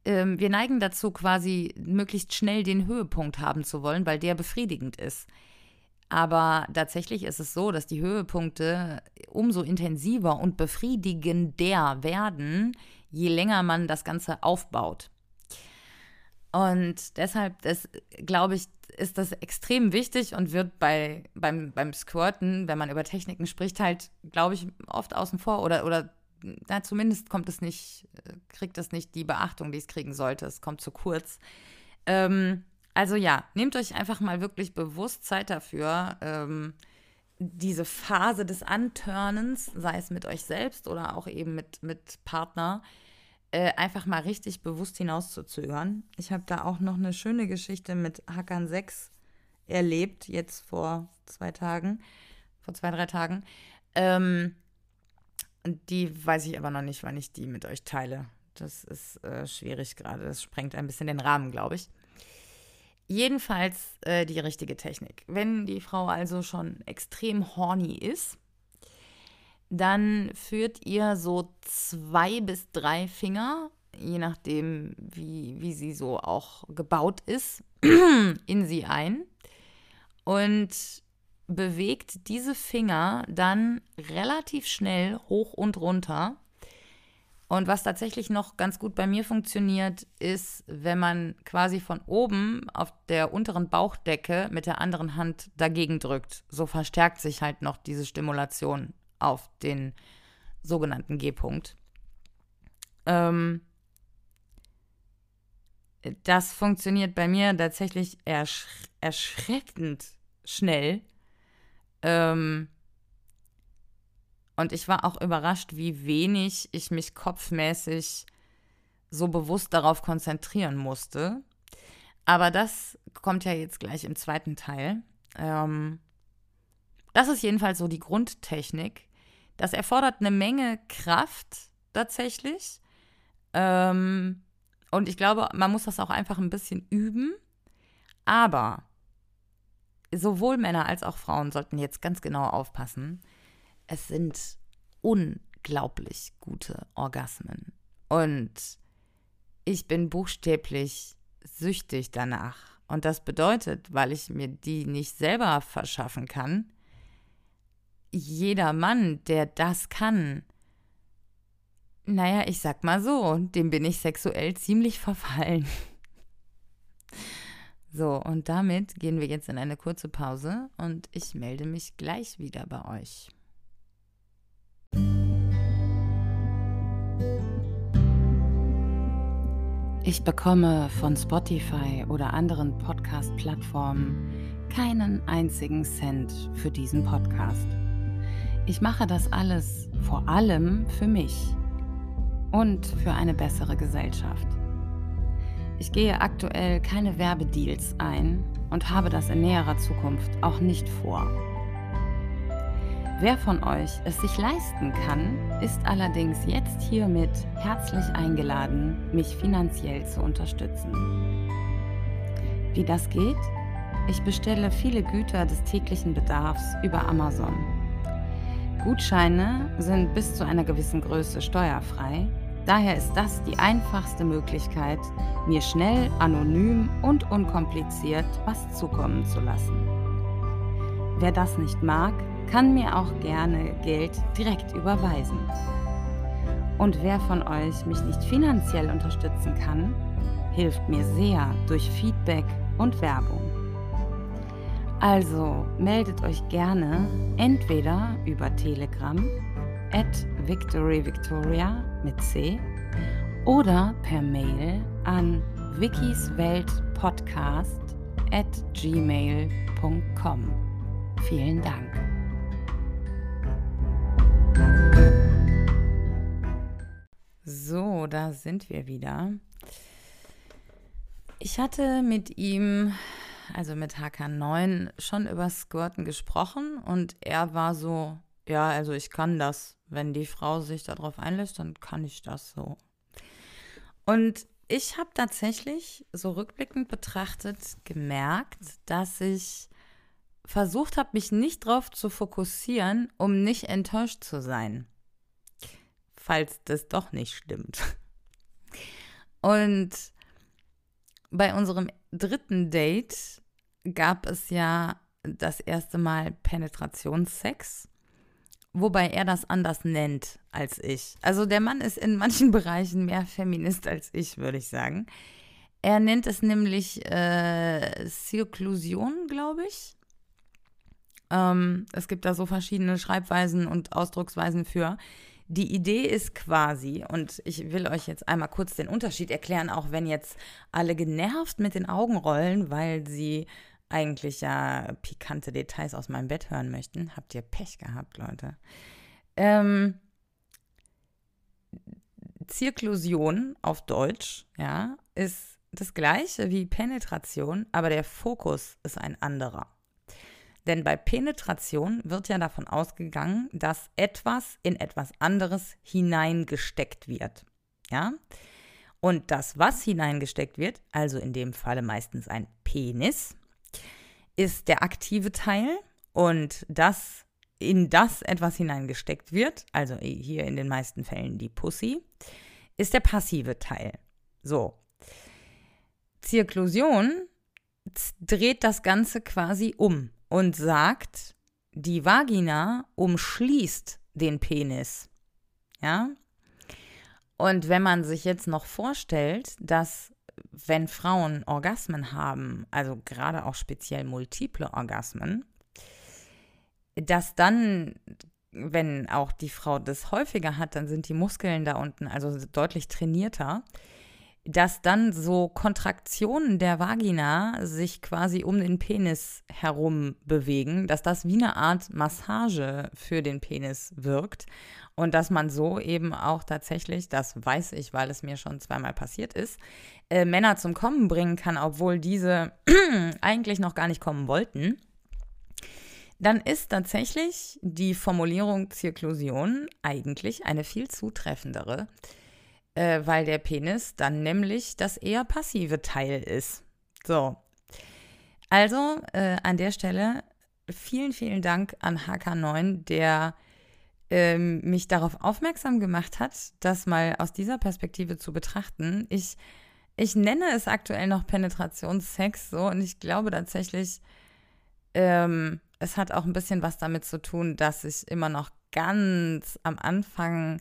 S1: ähm, wir neigen dazu, quasi möglichst schnell den Höhepunkt haben zu wollen, weil der befriedigend ist. Aber tatsächlich ist es so, dass die Höhepunkte umso intensiver und befriedigender werden, je länger man das Ganze aufbaut. Und deshalb, glaube ich, ist das extrem wichtig und wird bei, beim, beim Squirten, wenn man über Techniken spricht, halt, glaube ich, oft außen vor oder, oder na, zumindest kommt es nicht, kriegt es nicht die Beachtung, die es kriegen sollte. Es kommt zu kurz. Ähm, also ja, nehmt euch einfach mal wirklich bewusst Zeit dafür, ähm, diese Phase des Antörnens, sei es mit euch selbst oder auch eben mit, mit Partner, äh, einfach mal richtig bewusst hinauszuzögern. Ich habe da auch noch eine schöne Geschichte mit Hakan 6 erlebt, jetzt vor zwei Tagen, vor zwei, drei Tagen. Ähm, die weiß ich aber noch nicht, wann ich die mit euch teile. Das ist äh, schwierig gerade. Das sprengt ein bisschen den Rahmen, glaube ich. Jedenfalls äh, die richtige Technik. Wenn die Frau also schon extrem horny ist, dann führt ihr so zwei bis drei Finger, je nachdem, wie, wie sie so auch gebaut ist, in sie ein und bewegt diese Finger dann relativ schnell hoch und runter Und was tatsächlich noch ganz gut bei mir funktioniert, ist, wenn man quasi von oben auf der unteren Bauchdecke mit der anderen Hand dagegen drückt. So verstärkt sich halt noch diese Stimulation auf den sogenannten G-Punkt. Ähm, das funktioniert bei mir tatsächlich ersch erschreckend schnell. Ähm, und ich war auch überrascht, wie wenig ich mich kopfmäßig so bewusst darauf konzentrieren musste. Aber das kommt ja jetzt gleich im zweiten Teil. Ähm, das ist jedenfalls so die Grundtechnik. Das erfordert eine Menge Kraft tatsächlich. Ähm, und ich glaube, man muss das auch einfach ein bisschen üben. Aber sowohl Männer als auch Frauen sollten jetzt ganz genau aufpassen es sind unglaublich gute Orgasmen. Und ich bin buchstäblich süchtig danach. Und das bedeutet, weil ich mir die nicht selber verschaffen kann, jeder Mann, der das kann, naja, ich sag mal so, dem bin ich sexuell ziemlich verfallen. So, und damit gehen wir jetzt in eine kurze Pause und ich melde mich gleich wieder bei euch. Ich bekomme von Spotify oder anderen Podcast-Plattformen keinen einzigen Cent für diesen Podcast. Ich mache das alles vor allem für mich und für eine bessere Gesellschaft. Ich gehe aktuell keine Werbedeals ein und habe das in näherer Zukunft auch nicht vor. Wer von euch es sich leisten kann, ist allerdings jetzt hiermit herzlich eingeladen, mich finanziell zu unterstützen. Wie das geht? Ich bestelle viele Güter des täglichen Bedarfs über Amazon. Gutscheine sind bis zu einer gewissen Größe steuerfrei. Daher ist das die einfachste Möglichkeit, mir schnell, anonym und unkompliziert was zukommen zu lassen. Wer das nicht mag, kann mir auch gerne Geld direkt überweisen. Und wer von euch mich nicht finanziell unterstützen kann, hilft mir sehr durch Feedback und Werbung. Also meldet euch gerne entweder über Telegram at victoryvictoria mit C oder per Mail an wikisweltpodcast at gmail.com. Vielen Dank. So, da sind wir wieder. Ich hatte mit ihm, also mit HK9, schon über Squirten gesprochen und er war so, ja, also ich kann das. Wenn die Frau sich darauf einlässt, dann kann ich das so. Und ich habe tatsächlich so rückblickend betrachtet gemerkt, dass ich versucht habe, mich nicht darauf zu fokussieren, um nicht enttäuscht zu sein. Falls das doch nicht stimmt. Und bei unserem dritten Date gab es ja das erste Mal Penetrationssex, wobei er das anders nennt als ich. Also der Mann ist in manchen Bereichen mehr Feminist als ich, würde ich sagen. Er nennt es nämlich äh, Zirklusion, glaube ich. Ähm, es gibt da so verschiedene Schreibweisen und Ausdrucksweisen für. Die Idee ist quasi, und ich will euch jetzt einmal kurz den Unterschied erklären, auch wenn jetzt alle genervt mit den Augen rollen, weil sie eigentlich ja pikante Details aus meinem Bett hören möchten. Habt ihr Pech gehabt, Leute. Ähm, Zirklusion auf Deutsch, ja, ist das gleiche wie Penetration, aber der Fokus ist ein anderer. Denn bei Penetration wird ja davon ausgegangen, dass etwas in etwas anderes hineingesteckt wird. Ja? Und das, was hineingesteckt wird, also in dem Falle meistens ein Penis, ist der aktive Teil und das, in das etwas hineingesteckt wird, also hier in den meisten Fällen die Pussy, ist der passive Teil. So. Zirklusion dreht das Ganze quasi um und sagt, die Vagina umschließt den Penis. Ja? Und wenn man sich jetzt noch vorstellt, dass wenn Frauen Orgasmen haben, also gerade auch speziell multiple Orgasmen, dass dann, wenn auch die Frau das häufiger hat, dann sind die Muskeln da unten also deutlich trainierter, dass dann so Kontraktionen der Vagina sich quasi um den Penis herum bewegen, dass das wie eine Art Massage für den Penis wirkt und dass man so eben auch tatsächlich, das weiß ich, weil es mir schon zweimal passiert ist, äh, Männer zum Kommen bringen kann, obwohl diese eigentlich noch gar nicht kommen wollten. Dann ist tatsächlich die Formulierung Zirklusion eigentlich eine viel zutreffendere äh, weil der Penis dann nämlich das eher passive Teil ist. So. Also äh, an der Stelle vielen, vielen Dank an HK9, der ähm, mich darauf aufmerksam gemacht hat, das mal aus dieser Perspektive zu betrachten. Ich, ich nenne es aktuell noch Penetrationssex so und ich glaube tatsächlich, ähm, es hat auch ein bisschen was damit zu tun, dass ich immer noch ganz am Anfang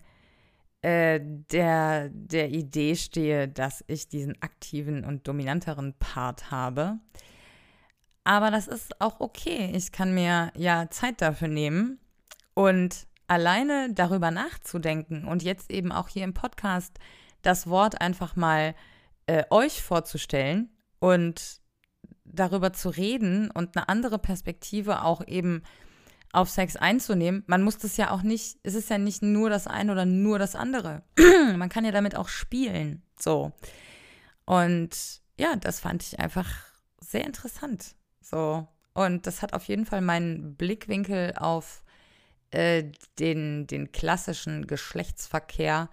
S1: äh, der, der Idee stehe, dass ich diesen aktiven und dominanteren Part habe. Aber das ist auch okay. Ich kann mir ja Zeit dafür nehmen und alleine darüber nachzudenken und jetzt eben auch hier im Podcast das Wort einfach mal äh, euch vorzustellen und darüber zu reden und eine andere Perspektive auch eben auf Sex einzunehmen. Man muss das ja auch nicht, es ist ja nicht nur das eine oder nur das andere. Man kann ja damit auch spielen. So. Und ja, das fand ich einfach sehr interessant. So. Und das hat auf jeden Fall meinen Blickwinkel auf äh, den, den klassischen Geschlechtsverkehr,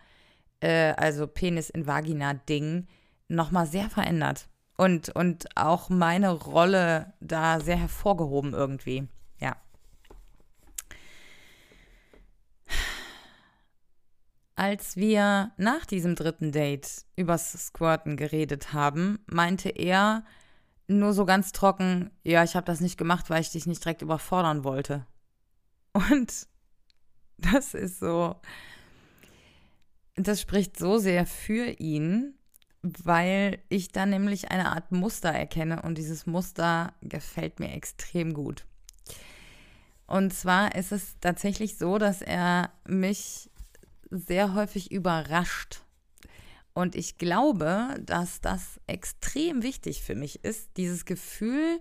S1: äh, also Penis in Vagina-Ding, nochmal sehr verändert. Und, und auch meine Rolle da sehr hervorgehoben irgendwie. Ja. Als wir nach diesem dritten Date übers Squirten geredet haben, meinte er nur so ganz trocken, ja, ich habe das nicht gemacht, weil ich dich nicht direkt überfordern wollte. Und das ist so, das spricht so sehr für ihn, weil ich da nämlich eine Art Muster erkenne und dieses Muster gefällt mir extrem gut. Und zwar ist es tatsächlich so, dass er mich sehr häufig überrascht. Und ich glaube, dass das extrem wichtig für mich ist, dieses Gefühl,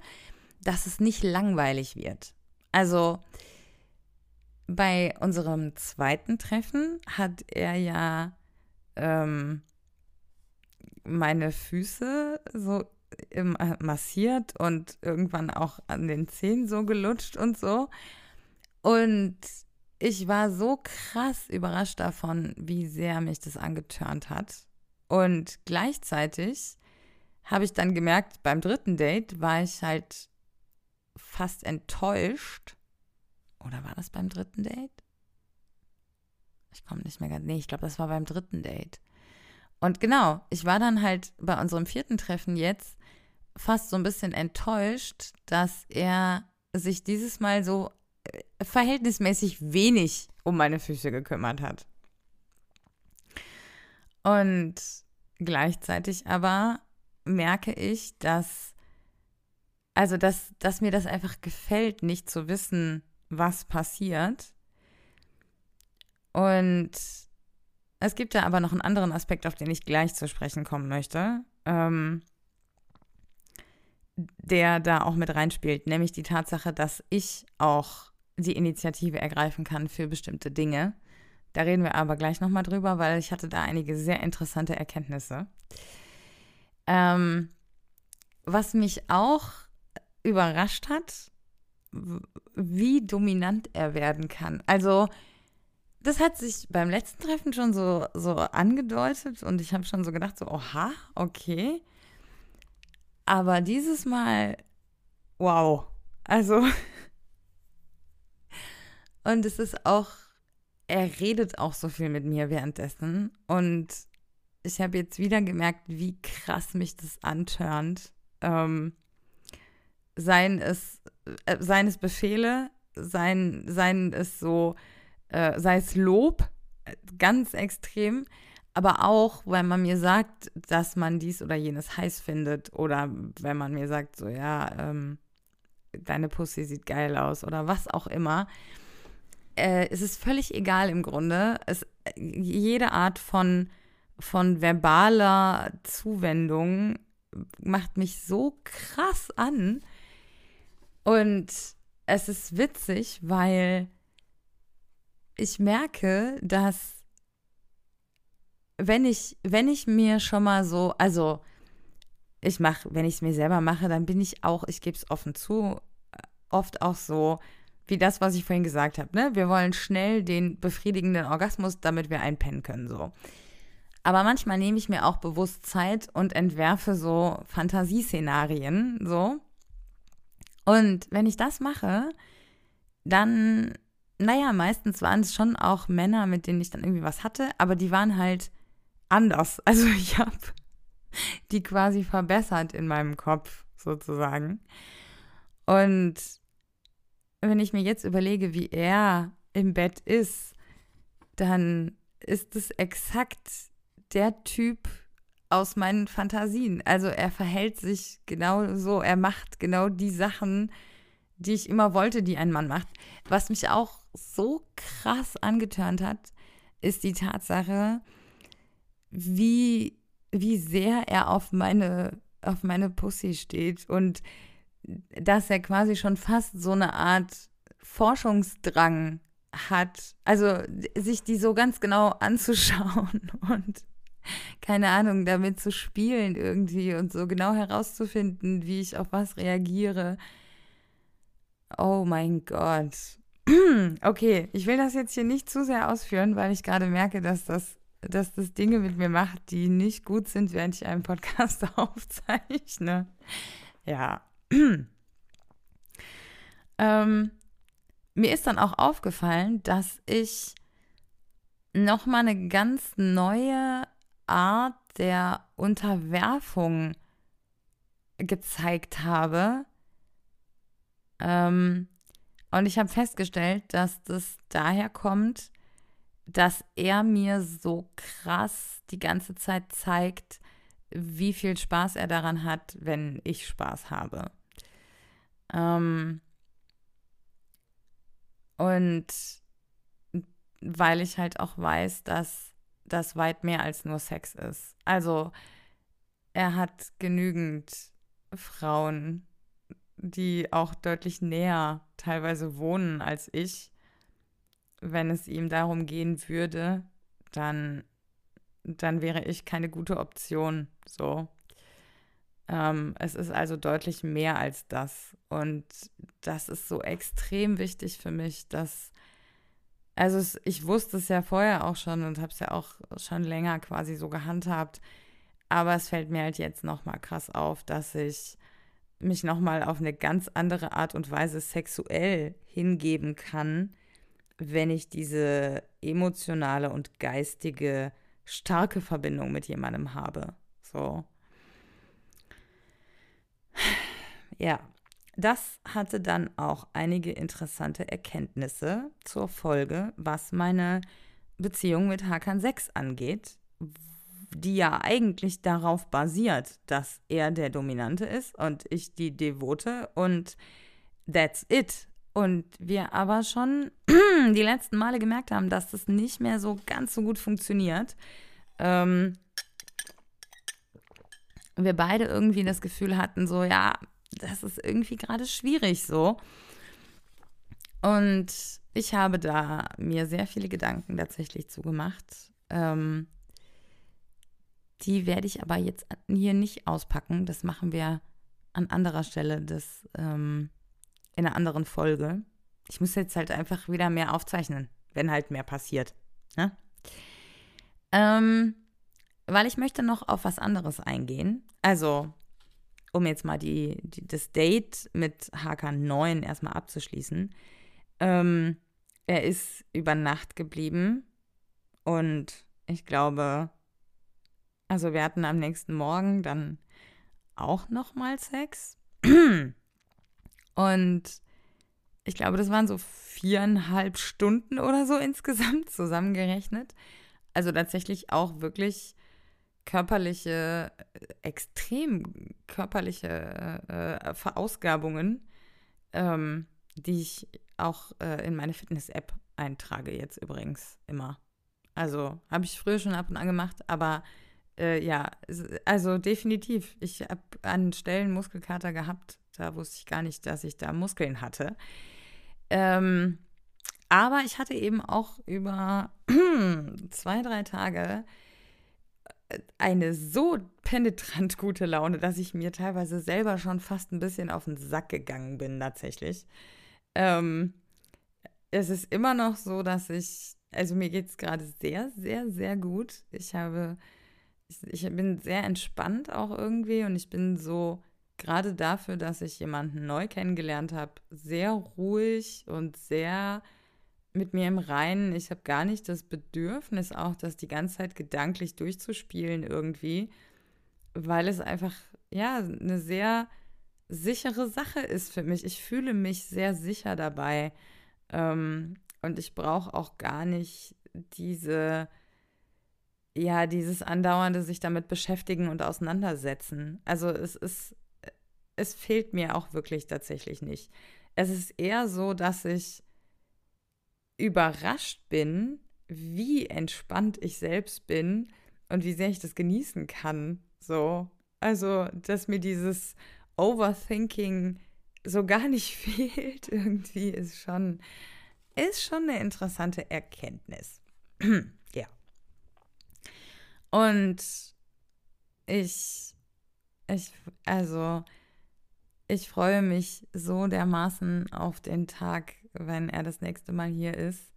S1: dass es nicht langweilig wird. Also bei unserem zweiten Treffen hat er ja ähm, meine Füße so äh, massiert und irgendwann auch an den Zehen so gelutscht und so. Und ich war so krass überrascht davon, wie sehr mich das angetörnt hat. Und gleichzeitig habe ich dann gemerkt, beim dritten Date war ich halt fast enttäuscht. Oder war das beim dritten Date? Ich komme nicht mehr ganz. Nee, ich glaube, das war beim dritten Date. Und genau, ich war dann halt bei unserem vierten Treffen jetzt fast so ein bisschen enttäuscht, dass er sich dieses Mal so verhältnismäßig wenig um meine Füße gekümmert hat. Und gleichzeitig aber merke ich, dass, also dass, dass mir das einfach gefällt, nicht zu wissen, was passiert. Und es gibt da aber noch einen anderen Aspekt, auf den ich gleich zu sprechen kommen möchte. Ähm, der da auch mit reinspielt, nämlich die Tatsache, dass ich auch die Initiative ergreifen kann für bestimmte Dinge. Da reden wir aber gleich nochmal drüber, weil ich hatte da einige sehr interessante Erkenntnisse. Ähm, was mich auch überrascht hat, wie dominant er werden kann. Also, das hat sich beim letzten Treffen schon so, so angedeutet und ich habe schon so gedacht, so, oha, okay. Aber dieses Mal, wow. Also, und es ist auch, er redet auch so viel mit mir währenddessen. Und ich habe jetzt wieder gemerkt, wie krass mich das antörnt. Ähm, seien es, äh, seien es Befehle, seien, seien es so, äh, sei es Lob, ganz extrem, aber auch, weil man mir sagt, dass man dies oder jenes heiß findet oder wenn man mir sagt, so ja, ähm, deine Pussy sieht geil aus oder was auch immer. Äh, es ist völlig egal im Grunde. Es, jede Art von, von verbaler Zuwendung macht mich so krass an. Und es ist witzig, weil ich merke, dass wenn ich, wenn ich mir schon mal so, also ich mache, wenn ich es mir selber mache, dann bin ich auch, ich gebe es offen zu, oft auch so, wie das, was ich vorhin gesagt habe. Ne? Wir wollen schnell den befriedigenden Orgasmus, damit wir einpennen können. So. Aber manchmal nehme ich mir auch bewusst Zeit und entwerfe so Fantasieszenarien. So. Und wenn ich das mache, dann, naja, meistens waren es schon auch Männer, mit denen ich dann irgendwie was hatte, aber die waren halt anders. Also ich habe die quasi verbessert in meinem Kopf sozusagen. Und wenn ich mir jetzt überlege, wie er im Bett ist, dann ist es exakt der Typ aus meinen Fantasien. Also er verhält sich genau so, er macht genau die Sachen, die ich immer wollte, die ein Mann macht. Was mich auch so krass angetörnt hat, ist die Tatsache, wie, wie sehr er auf meine, auf meine Pussy steht und dass er quasi schon fast so eine Art Forschungsdrang hat, also sich die so ganz genau anzuschauen und keine Ahnung, damit zu spielen irgendwie und so genau herauszufinden, wie ich auf was reagiere. Oh mein Gott. Okay, ich will das jetzt hier nicht zu sehr ausführen, weil ich gerade merke, dass das dass das Dinge mit mir macht, die nicht gut sind, während ich einen Podcast aufzeichne. Ja. Ähm, mir ist dann auch aufgefallen, dass ich nochmal eine ganz neue Art der Unterwerfung gezeigt habe. Ähm, und ich habe festgestellt, dass das daher kommt, dass er mir so krass die ganze Zeit zeigt, wie viel Spaß er daran hat, wenn ich Spaß habe. Ähm und weil ich halt auch weiß, dass das weit mehr als nur Sex ist. Also er hat genügend Frauen, die auch deutlich näher teilweise wohnen als ich wenn es ihm darum gehen würde, dann, dann wäre ich keine gute Option. So. Ähm, es ist also deutlich mehr als das. Und das ist so extrem wichtig für mich, dass. Also es, ich wusste es ja vorher auch schon und habe es ja auch schon länger quasi so gehandhabt. Aber es fällt mir halt jetzt nochmal krass auf, dass ich mich nochmal auf eine ganz andere Art und Weise sexuell hingeben kann, wenn ich diese emotionale und geistige starke Verbindung mit jemandem habe. So. Ja, das hatte dann auch einige interessante Erkenntnisse zur Folge, was meine Beziehung mit Hakan 6 angeht, die ja eigentlich darauf basiert, dass er der Dominante ist und ich die Devote und that's it. Und wir aber schon die letzten Male gemerkt haben, dass das nicht mehr so ganz so gut funktioniert. Ähm, wir beide irgendwie das Gefühl hatten, so, ja, das ist irgendwie gerade schwierig so. Und ich habe da mir sehr viele Gedanken tatsächlich zugemacht. Ähm, die werde ich aber jetzt hier nicht auspacken. Das machen wir an anderer Stelle des, ähm, in einer anderen Folge. Ich muss jetzt halt einfach wieder mehr aufzeichnen, wenn halt mehr passiert. Ne? Ähm, weil ich möchte noch auf was anderes eingehen. Also, um jetzt mal die, die das Date mit HK9 erstmal abzuschließen. Ähm, er ist über Nacht geblieben und ich glaube, also wir hatten am nächsten Morgen dann auch noch mal Sex. Und ich glaube, das waren so viereinhalb Stunden oder so insgesamt zusammengerechnet. Also tatsächlich auch wirklich körperliche, extrem körperliche äh, Verausgabungen, ähm, die ich auch äh, in meine Fitness-App eintrage jetzt übrigens immer. Also habe ich früher schon ab und an gemacht, aber äh, ja, also definitiv. Ich habe an Stellen Muskelkater gehabt, da wusste ich gar nicht, dass ich da Muskeln hatte. Ähm, aber ich hatte eben auch über zwei, drei Tage äh, eine so penetrant gute Laune, dass ich mir teilweise selber schon fast ein bisschen auf den Sack gegangen bin, tatsächlich. Ähm, es ist immer noch so, dass ich, also mir geht es gerade sehr, sehr, sehr gut. Ich habe, ich, ich bin sehr entspannt auch irgendwie und ich bin so, gerade dafür, dass ich jemanden neu kennengelernt habe, sehr ruhig und sehr mit mir im Reinen. Ich habe gar nicht das Bedürfnis, auch das die ganze Zeit gedanklich durchzuspielen irgendwie, weil es einfach, ja, eine sehr sichere Sache ist für mich. Ich fühle mich sehr sicher dabei. Ähm, und ich brauche auch gar nicht diese, ja, dieses andauernde sich damit beschäftigen und auseinandersetzen. Also es ist, es fehlt mir auch wirklich tatsächlich nicht. Es ist eher so, dass ich überrascht bin, wie entspannt ich selbst bin und wie sehr ich das genießen kann. So. Also, dass mir dieses Overthinking so gar nicht fehlt, irgendwie ist schon, ist schon eine interessante Erkenntnis. ja. Und ich, ich, also, ich freue mich so dermaßen auf den Tag, wenn er das nächste Mal hier ist.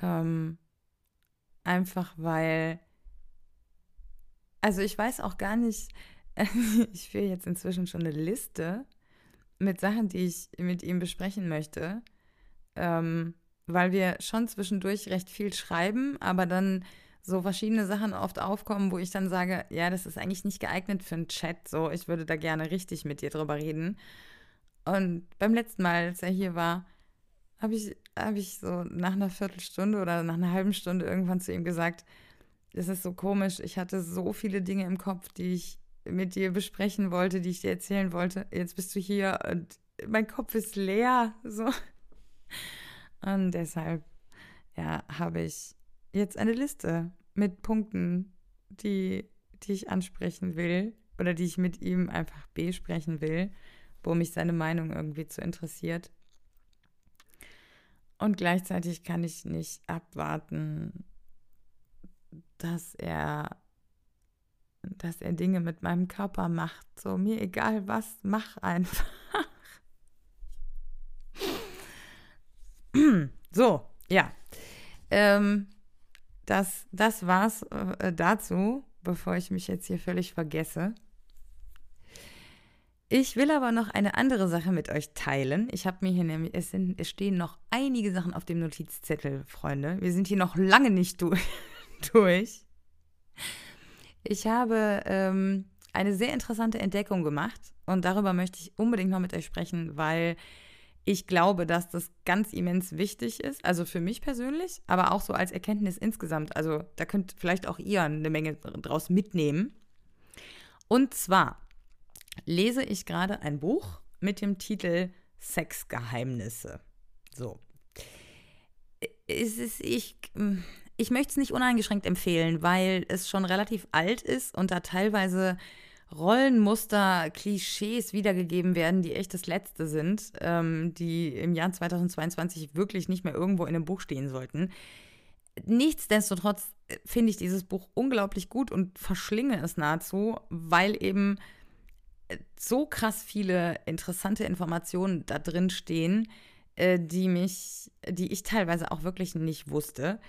S1: Ähm, einfach weil, also ich weiß auch gar nicht, ich führe jetzt inzwischen schon eine Liste mit Sachen, die ich mit ihm besprechen möchte, ähm, weil wir schon zwischendurch recht viel schreiben, aber dann so verschiedene Sachen oft aufkommen, wo ich dann sage, ja, das ist eigentlich nicht geeignet für einen Chat, so, ich würde da gerne richtig mit dir drüber reden. Und beim letzten Mal, als er hier war, habe ich, hab ich so nach einer Viertelstunde oder nach einer halben Stunde irgendwann zu ihm gesagt, das ist so komisch, ich hatte so viele Dinge im Kopf, die ich mit dir besprechen wollte, die ich dir erzählen wollte. Jetzt bist du hier und mein Kopf ist leer. So. Und deshalb, ja, habe ich jetzt eine Liste mit Punkten, die, die ich ansprechen will oder die ich mit ihm einfach besprechen will, wo mich seine Meinung irgendwie zu interessiert. Und gleichzeitig kann ich nicht abwarten, dass er dass er Dinge mit meinem Körper macht. So, mir egal was, mach einfach. so, ja. Ähm, das, das war's äh, dazu, bevor ich mich jetzt hier völlig vergesse. Ich will aber noch eine andere Sache mit euch teilen. Ich habe mir hier nämlich, es, sind, es stehen noch einige Sachen auf dem Notizzettel, Freunde. Wir sind hier noch lange nicht durch. durch. Ich habe ähm, eine sehr interessante Entdeckung gemacht und darüber möchte ich unbedingt noch mit euch sprechen, weil ich glaube, dass das ganz immens wichtig ist, also für mich persönlich, aber auch so als Erkenntnis insgesamt. Also da könnt vielleicht auch ihr eine Menge draus mitnehmen. Und zwar lese ich gerade ein Buch mit dem Titel Sexgeheimnisse. So. Es ist, ich, ich möchte es nicht uneingeschränkt empfehlen, weil es schon relativ alt ist und da teilweise Rollenmuster, Klischees wiedergegeben werden, die echt das Letzte sind, ähm, die im Jahr 2022 wirklich nicht mehr irgendwo in einem Buch stehen sollten. Nichtsdestotrotz äh, finde ich dieses Buch unglaublich gut und verschlinge es nahezu, weil eben so krass viele interessante Informationen da drin stehen, äh, die mich, die ich teilweise auch wirklich nicht wusste.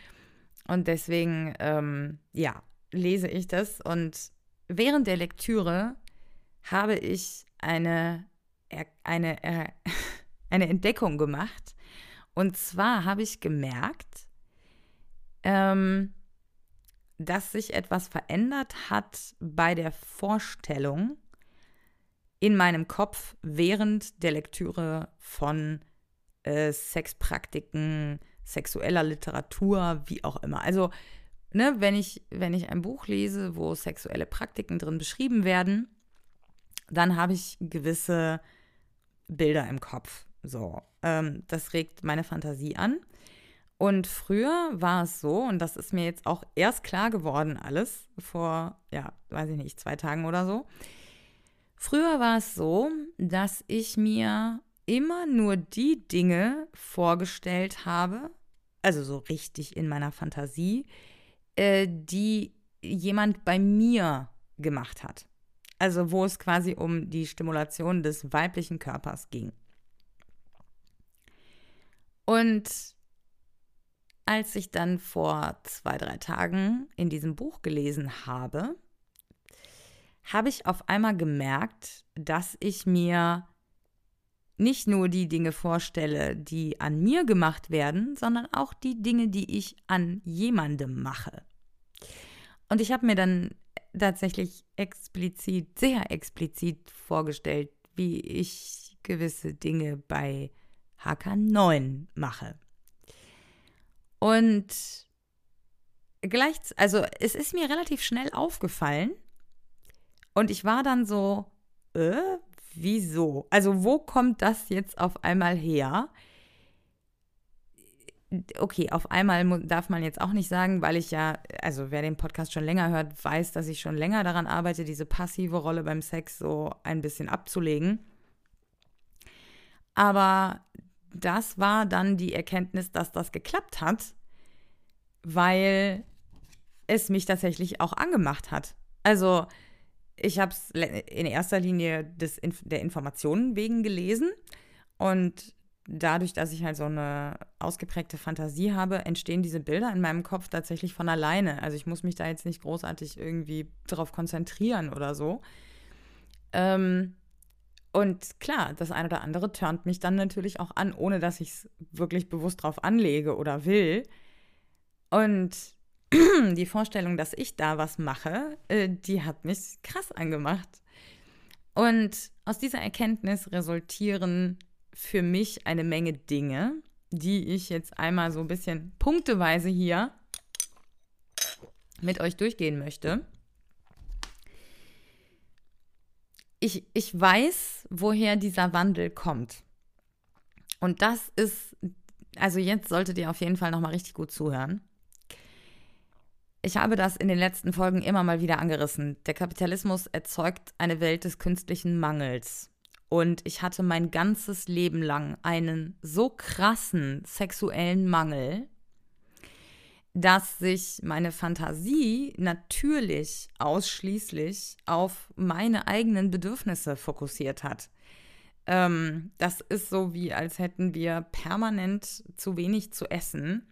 S1: Und deswegen, ähm, ja, lese ich das. Und während der Lektüre habe ich eine, eine, eine Entdeckung gemacht. Und zwar habe ich gemerkt, ähm, dass sich etwas verändert hat bei der Vorstellung in meinem Kopf während der Lektüre von äh, Sexpraktiken, sexueller Literatur, wie auch immer. Also ne, wenn ich, wenn ich ein Buch lese, wo sexuelle Praktiken drin beschrieben werden, dann habe ich gewisse Bilder im Kopf. So, ähm, das regt meine Fantasie an. Und früher war es so, und das ist mir jetzt auch erst klar geworden, alles vor, ja, weiß ich nicht, zwei Tagen oder so. Früher war es so, dass ich mir immer nur die Dinge vorgestellt habe, also so richtig in meiner Fantasie, äh, die jemand bei mir gemacht hat. Also wo es quasi um die Stimulation des weiblichen Körpers ging. Und als ich dann vor zwei, drei Tagen in diesem Buch gelesen habe, habe ich auf einmal gemerkt, dass ich mir nicht nur die Dinge vorstelle, die an mir gemacht werden, sondern auch die Dinge, die ich an jemandem mache. Und ich habe mir dann tatsächlich explizit, sehr explizit vorgestellt, wie ich gewisse Dinge bei HK9 mache. Und gleich, also es ist mir relativ schnell aufgefallen und ich war dann so, äh, wieso? Also wo kommt das jetzt auf einmal her? Okay, auf einmal darf man jetzt auch nicht sagen, weil ich ja, also wer den Podcast schon länger hört, weiß, dass ich schon länger daran arbeite, diese passive Rolle beim Sex so ein bisschen abzulegen. Aber das war dann die Erkenntnis, dass das geklappt hat, weil es mich tatsächlich auch angemacht hat. Also ich habe es in erster Linie des, der Informationen wegen gelesen und dadurch, dass ich halt so eine ausgeprägte Fantasie habe, entstehen diese Bilder in meinem Kopf tatsächlich von alleine. Also ich muss mich da jetzt nicht großartig irgendwie darauf konzentrieren oder so. Ähm, und klar, das eine oder andere turnt mich dann natürlich auch an, ohne dass ich es wirklich bewusst drauf anlege oder will. Und die Vorstellung, dass ich da was mache, äh, die hat mich krass angemacht. Und aus dieser Erkenntnis resultieren für mich eine Menge Dinge, die ich jetzt einmal so ein bisschen punkteweise hier mit euch durchgehen möchte. ich, ich weiß, woher dieser Wandel kommt. Und das ist, also jetzt solltet ihr auf jeden Fall nochmal richtig gut zuhören. Ich habe das in den letzten Folgen immer mal wieder angerissen. Der Kapitalismus erzeugt eine Welt des künstlichen Mangels. Und ich hatte mein ganzes Leben lang einen so krassen sexuellen Mangel, dass sich meine Fantasie natürlich ausschließlich auf meine eigenen Bedürfnisse fokussiert hat. Ähm, das ist so wie, als hätten wir permanent zu wenig zu essen.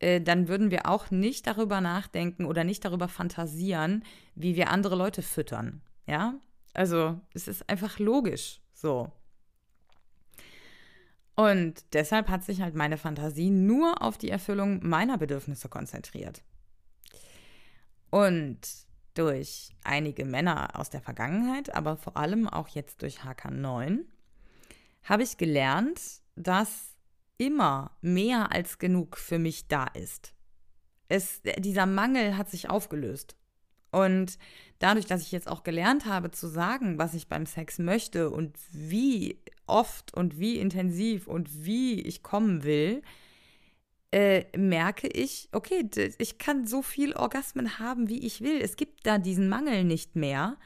S1: Äh, dann würden wir auch nicht darüber nachdenken oder nicht darüber fantasieren, wie wir andere Leute füttern. Ja, also es ist einfach logisch so. Und deshalb hat sich halt meine Fantasie nur auf die Erfüllung meiner Bedürfnisse konzentriert. Und durch einige Männer aus der Vergangenheit, aber vor allem auch jetzt durch HK9, habe ich gelernt, dass immer mehr als genug für mich da ist. Es, dieser Mangel hat sich aufgelöst. Und dadurch, dass ich jetzt auch gelernt habe zu sagen, was ich beim Sex möchte und wie oft und wie intensiv und wie ich kommen will, äh, merke ich, okay, ich kann so viel Orgasmen haben, wie ich will. Es gibt da diesen Mangel nicht mehr.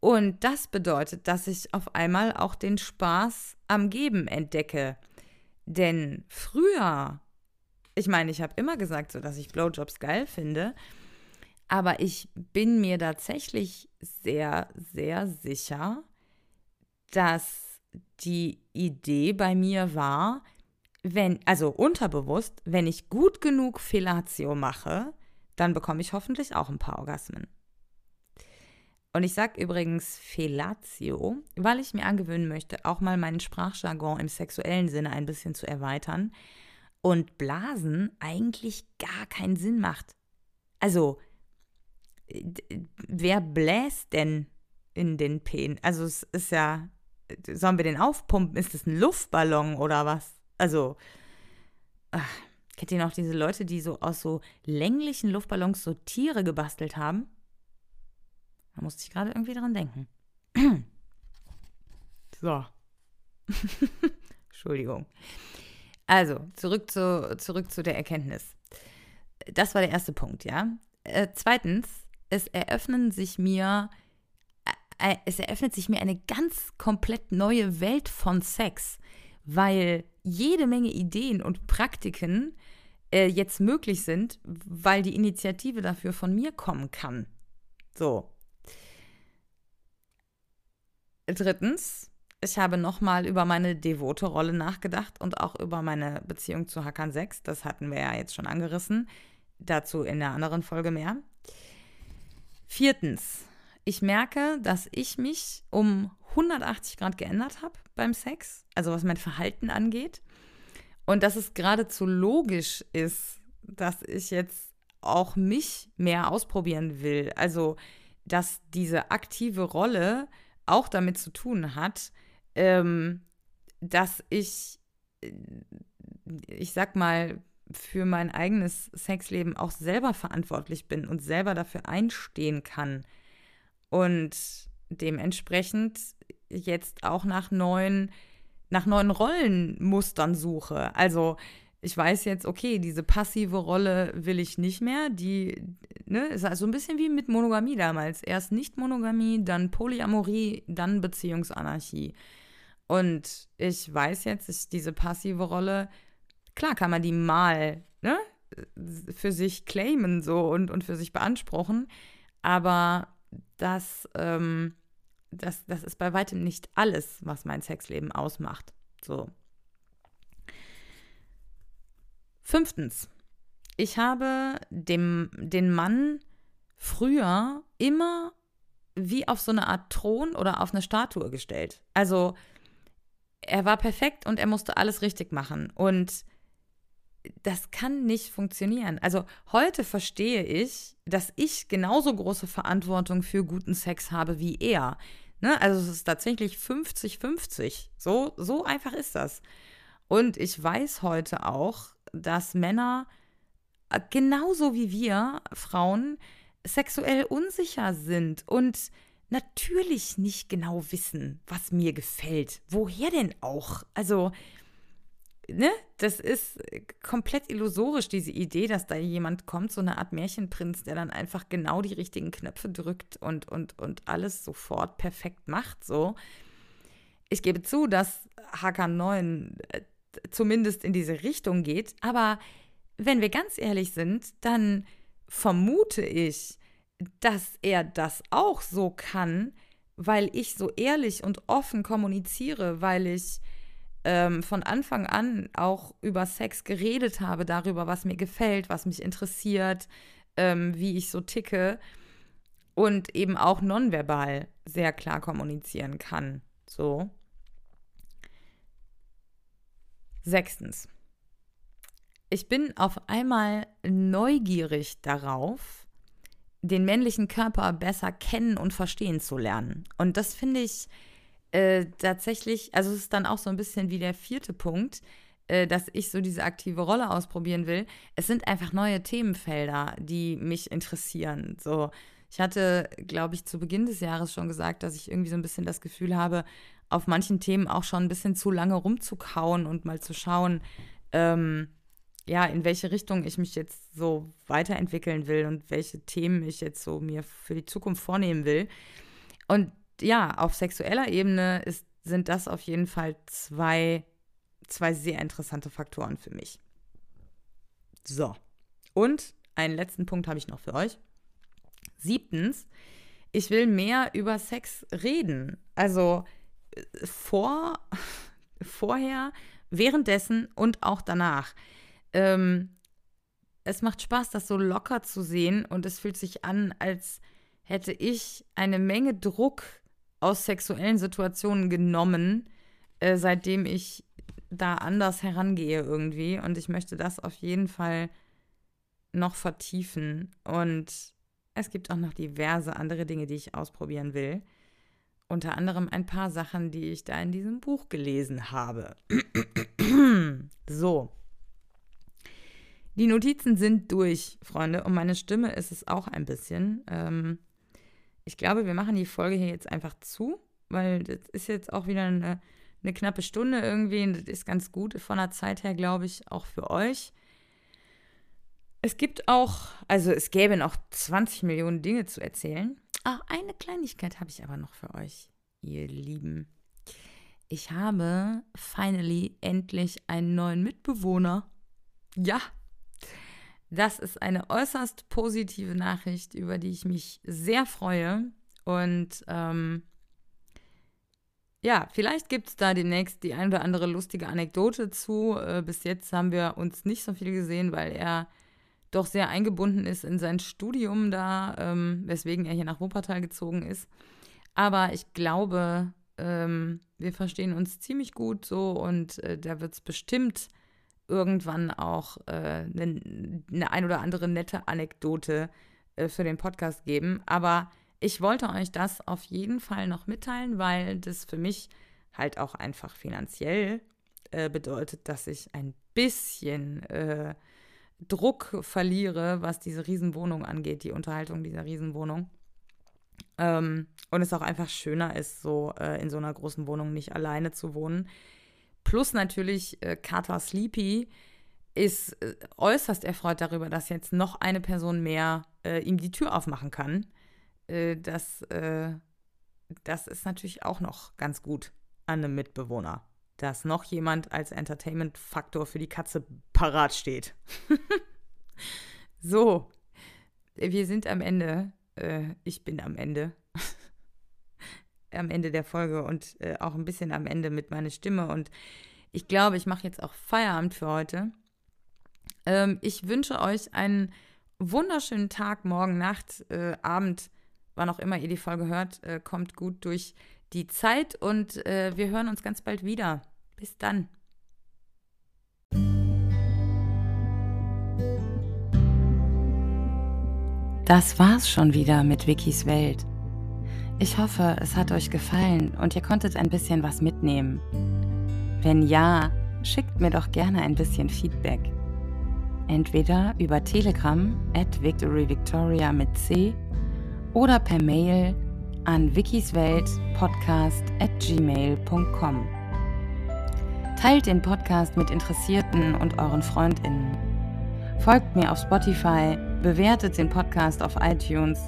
S1: Und das bedeutet, dass ich auf einmal auch den Spaß am Geben entdecke. Denn früher, ich meine, ich habe immer gesagt, so dass ich Blowjobs geil finde, aber ich bin mir tatsächlich sehr, sehr sicher, dass die Idee bei mir war, wenn, also unterbewusst, wenn ich gut genug Fellatio mache, dann bekomme ich hoffentlich auch ein paar Orgasmen. Und ich sage übrigens Fellatio, weil ich mir angewöhnen möchte, auch mal meinen Sprachjargon im sexuellen Sinne ein bisschen zu erweitern. Und Blasen eigentlich gar keinen Sinn macht. Also, wer bläst denn in den Pen? Also, es ist ja sollen wir den aufpumpen? Ist das ein Luftballon oder was? Also, ach, Kennt ihr noch diese Leute, die so aus so länglichen Luftballons so Tiere gebastelt haben? Da musste ich gerade irgendwie dran denken. so. Entschuldigung. Also, zurück zu, zurück zu der Erkenntnis. Das war der erste Punkt, ja. Äh, zweitens, es eröffnen sich mir, äh, äh, es eröffnet sich mir eine ganz komplett neue Welt von Sex, weil jede Menge Ideen und Praktiken äh, jetzt möglich sind, weil die Initiative dafür von mir kommen kann. So. Drittens, ich habe nochmal über meine devote Rolle nachgedacht und auch über meine Beziehung zu Hakan 6. Das hatten wir ja jetzt schon angerissen. Dazu in der anderen Folge mehr. Viertens, ich merke, dass ich mich um 180 Grad geändert habe beim Sex, also was mein Verhalten angeht. Und dass es geradezu logisch ist, dass ich jetzt auch mich mehr ausprobieren will. Also, dass diese aktive Rolle auch damit zu tun hat, ähm, dass ich, äh, ich sag mal, für mein eigenes Sexleben auch selber verantwortlich bin und selber dafür einstehen kann. Und dementsprechend jetzt auch nach neuen, nach neuen Rollenmustern suche. Also ich weiß jetzt, okay, diese passive Rolle will ich nicht mehr. Die ne, ist also ein bisschen wie mit Monogamie damals. Erst Nicht-Monogamie, dann Polyamorie, dann Beziehungsanarchie. Und ich weiß jetzt, ich diese passive Rolle, klar kann man die mal ne, für sich claimen so und, und für sich beanspruchen, aber das, ähm, das, das ist bei weitem nicht alles, was mein Sexleben ausmacht. So. Fünftens, ich habe dem, den Mann früher immer wie auf so eine Art Thron oder auf eine Statue gestellt. Also er war perfekt und er musste alles richtig machen. Und das kann nicht funktionieren. Also heute verstehe ich, dass ich genauso große Verantwortung für guten Sex habe wie er. Ne? Also es ist tatsächlich 50-50. So, so einfach ist das. Und ich weiß heute auch, dass Männer äh, genauso wie wir Frauen sexuell unsicher sind und natürlich nicht genau wissen, was mir gefällt. Woher denn auch? Also, ne, das ist komplett illusorisch, diese Idee, dass da jemand kommt, so eine Art Märchenprinz, der dann einfach genau die richtigen Knöpfe drückt und, und, und alles sofort perfekt macht, so. Ich gebe zu, dass HK9 äh, zumindest in diese Richtung geht, aber wenn wir ganz ehrlich sind, dann vermute ich, dass er das auch so kann, weil ich so ehrlich und offen kommuniziere, weil ich ähm, von Anfang an auch über Sex geredet habe, darüber, was mir gefällt, was mich interessiert, ähm, wie ich so ticke und eben auch nonverbal sehr klar kommunizieren kann. So. Sechstens. Ich bin auf einmal neugierig darauf, den männlichen Körper besser kennen und verstehen zu lernen. Und das finde ich äh, tatsächlich, also es ist dann auch so ein bisschen wie der vierte Punkt, äh, dass ich so diese aktive Rolle ausprobieren will. Es sind einfach neue Themenfelder, die mich interessieren. So, ich hatte, glaube ich, zu Beginn des Jahres schon gesagt, dass ich irgendwie so ein bisschen das Gefühl habe, auf manchen Themen auch schon ein bisschen zu lange rumzukauen und mal zu schauen, ähm, ja, in welche Richtung ich mich jetzt so weiterentwickeln will und welche Themen ich jetzt so mir für die Zukunft vornehmen will. Und ja, auf sexueller Ebene ist, sind das auf jeden Fall zwei, zwei sehr interessante Faktoren für mich. So. Und einen letzten Punkt habe ich noch für euch. Siebtens, ich will mehr über Sex reden. Also vor, vorher, währenddessen und auch danach ähm, es macht Spaß, das so locker zu sehen und es fühlt sich an, als hätte ich eine Menge Druck aus sexuellen Situationen genommen, äh, seitdem ich da anders herangehe irgendwie. Und ich möchte das auf jeden Fall noch vertiefen. Und es gibt auch noch diverse andere Dinge, die ich ausprobieren will. Unter anderem ein paar Sachen, die ich da in diesem Buch gelesen habe. so. Die Notizen sind durch, Freunde, und meine Stimme ist es auch ein bisschen. Ähm, ich glaube, wir machen die Folge hier jetzt einfach zu, weil das ist jetzt auch wieder eine, eine knappe Stunde irgendwie und das ist ganz gut von der Zeit her, glaube ich, auch für euch. Es gibt auch, also es gäbe noch 20 Millionen Dinge zu erzählen. Ach, eine Kleinigkeit habe ich aber noch für euch, ihr Lieben. Ich habe finally endlich einen neuen Mitbewohner. Ja, das ist eine äußerst positive Nachricht, über die ich mich sehr freue. Und ähm, ja, vielleicht gibt es da demnächst die ein oder andere lustige Anekdote zu. Äh, bis jetzt haben wir uns nicht so viel gesehen, weil er doch sehr eingebunden ist in sein Studium da, ähm, weswegen er hier nach Wuppertal gezogen ist. Aber ich glaube, ähm, wir verstehen uns ziemlich gut so und äh, da wird es bestimmt irgendwann auch eine äh, ne ein oder andere nette Anekdote äh, für den Podcast geben. Aber ich wollte euch das auf jeden Fall noch mitteilen, weil das für mich halt auch einfach finanziell äh, bedeutet, dass ich ein bisschen äh, Druck verliere, was diese Riesenwohnung angeht, die Unterhaltung dieser Riesenwohnung. Ähm, und es auch einfach schöner ist, so äh, in so einer großen Wohnung nicht alleine zu wohnen. Plus natürlich äh, Carter Sleepy ist äh, äußerst erfreut darüber, dass jetzt noch eine Person mehr äh, ihm die Tür aufmachen kann. Äh, das, äh, das ist natürlich auch noch ganz gut an einem Mitbewohner dass noch jemand als Entertainment-Faktor für die Katze parat steht. so, wir sind am Ende. Äh, ich bin am Ende. am Ende der Folge und äh, auch ein bisschen am Ende mit meiner Stimme. Und ich glaube, ich mache jetzt auch Feierabend für heute. Ähm, ich wünsche euch einen wunderschönen Tag, morgen, Nacht, äh, Abend, wann auch immer ihr die Folge hört. Äh, kommt gut durch die Zeit und äh, wir hören uns ganz bald wieder. Bis dann. Das war's schon wieder mit Wikis Welt. Ich hoffe, es hat euch gefallen und ihr konntet ein bisschen was mitnehmen. Wenn ja, schickt mir doch gerne ein bisschen Feedback. Entweder über Telegram at victoryvictoria mit C oder per Mail an wikisweltpodcast at gmail.com. Teilt den Podcast mit Interessierten und euren FreundInnen. Folgt mir auf Spotify, bewertet den Podcast auf iTunes,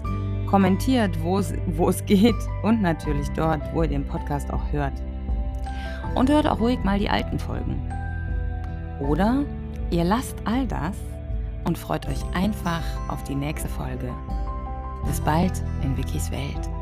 S1: kommentiert, wo es geht und natürlich dort, wo ihr den Podcast auch hört. Und hört auch ruhig mal die alten Folgen. Oder ihr lasst all das und freut euch einfach auf die nächste Folge. Bis bald in Wikis Welt.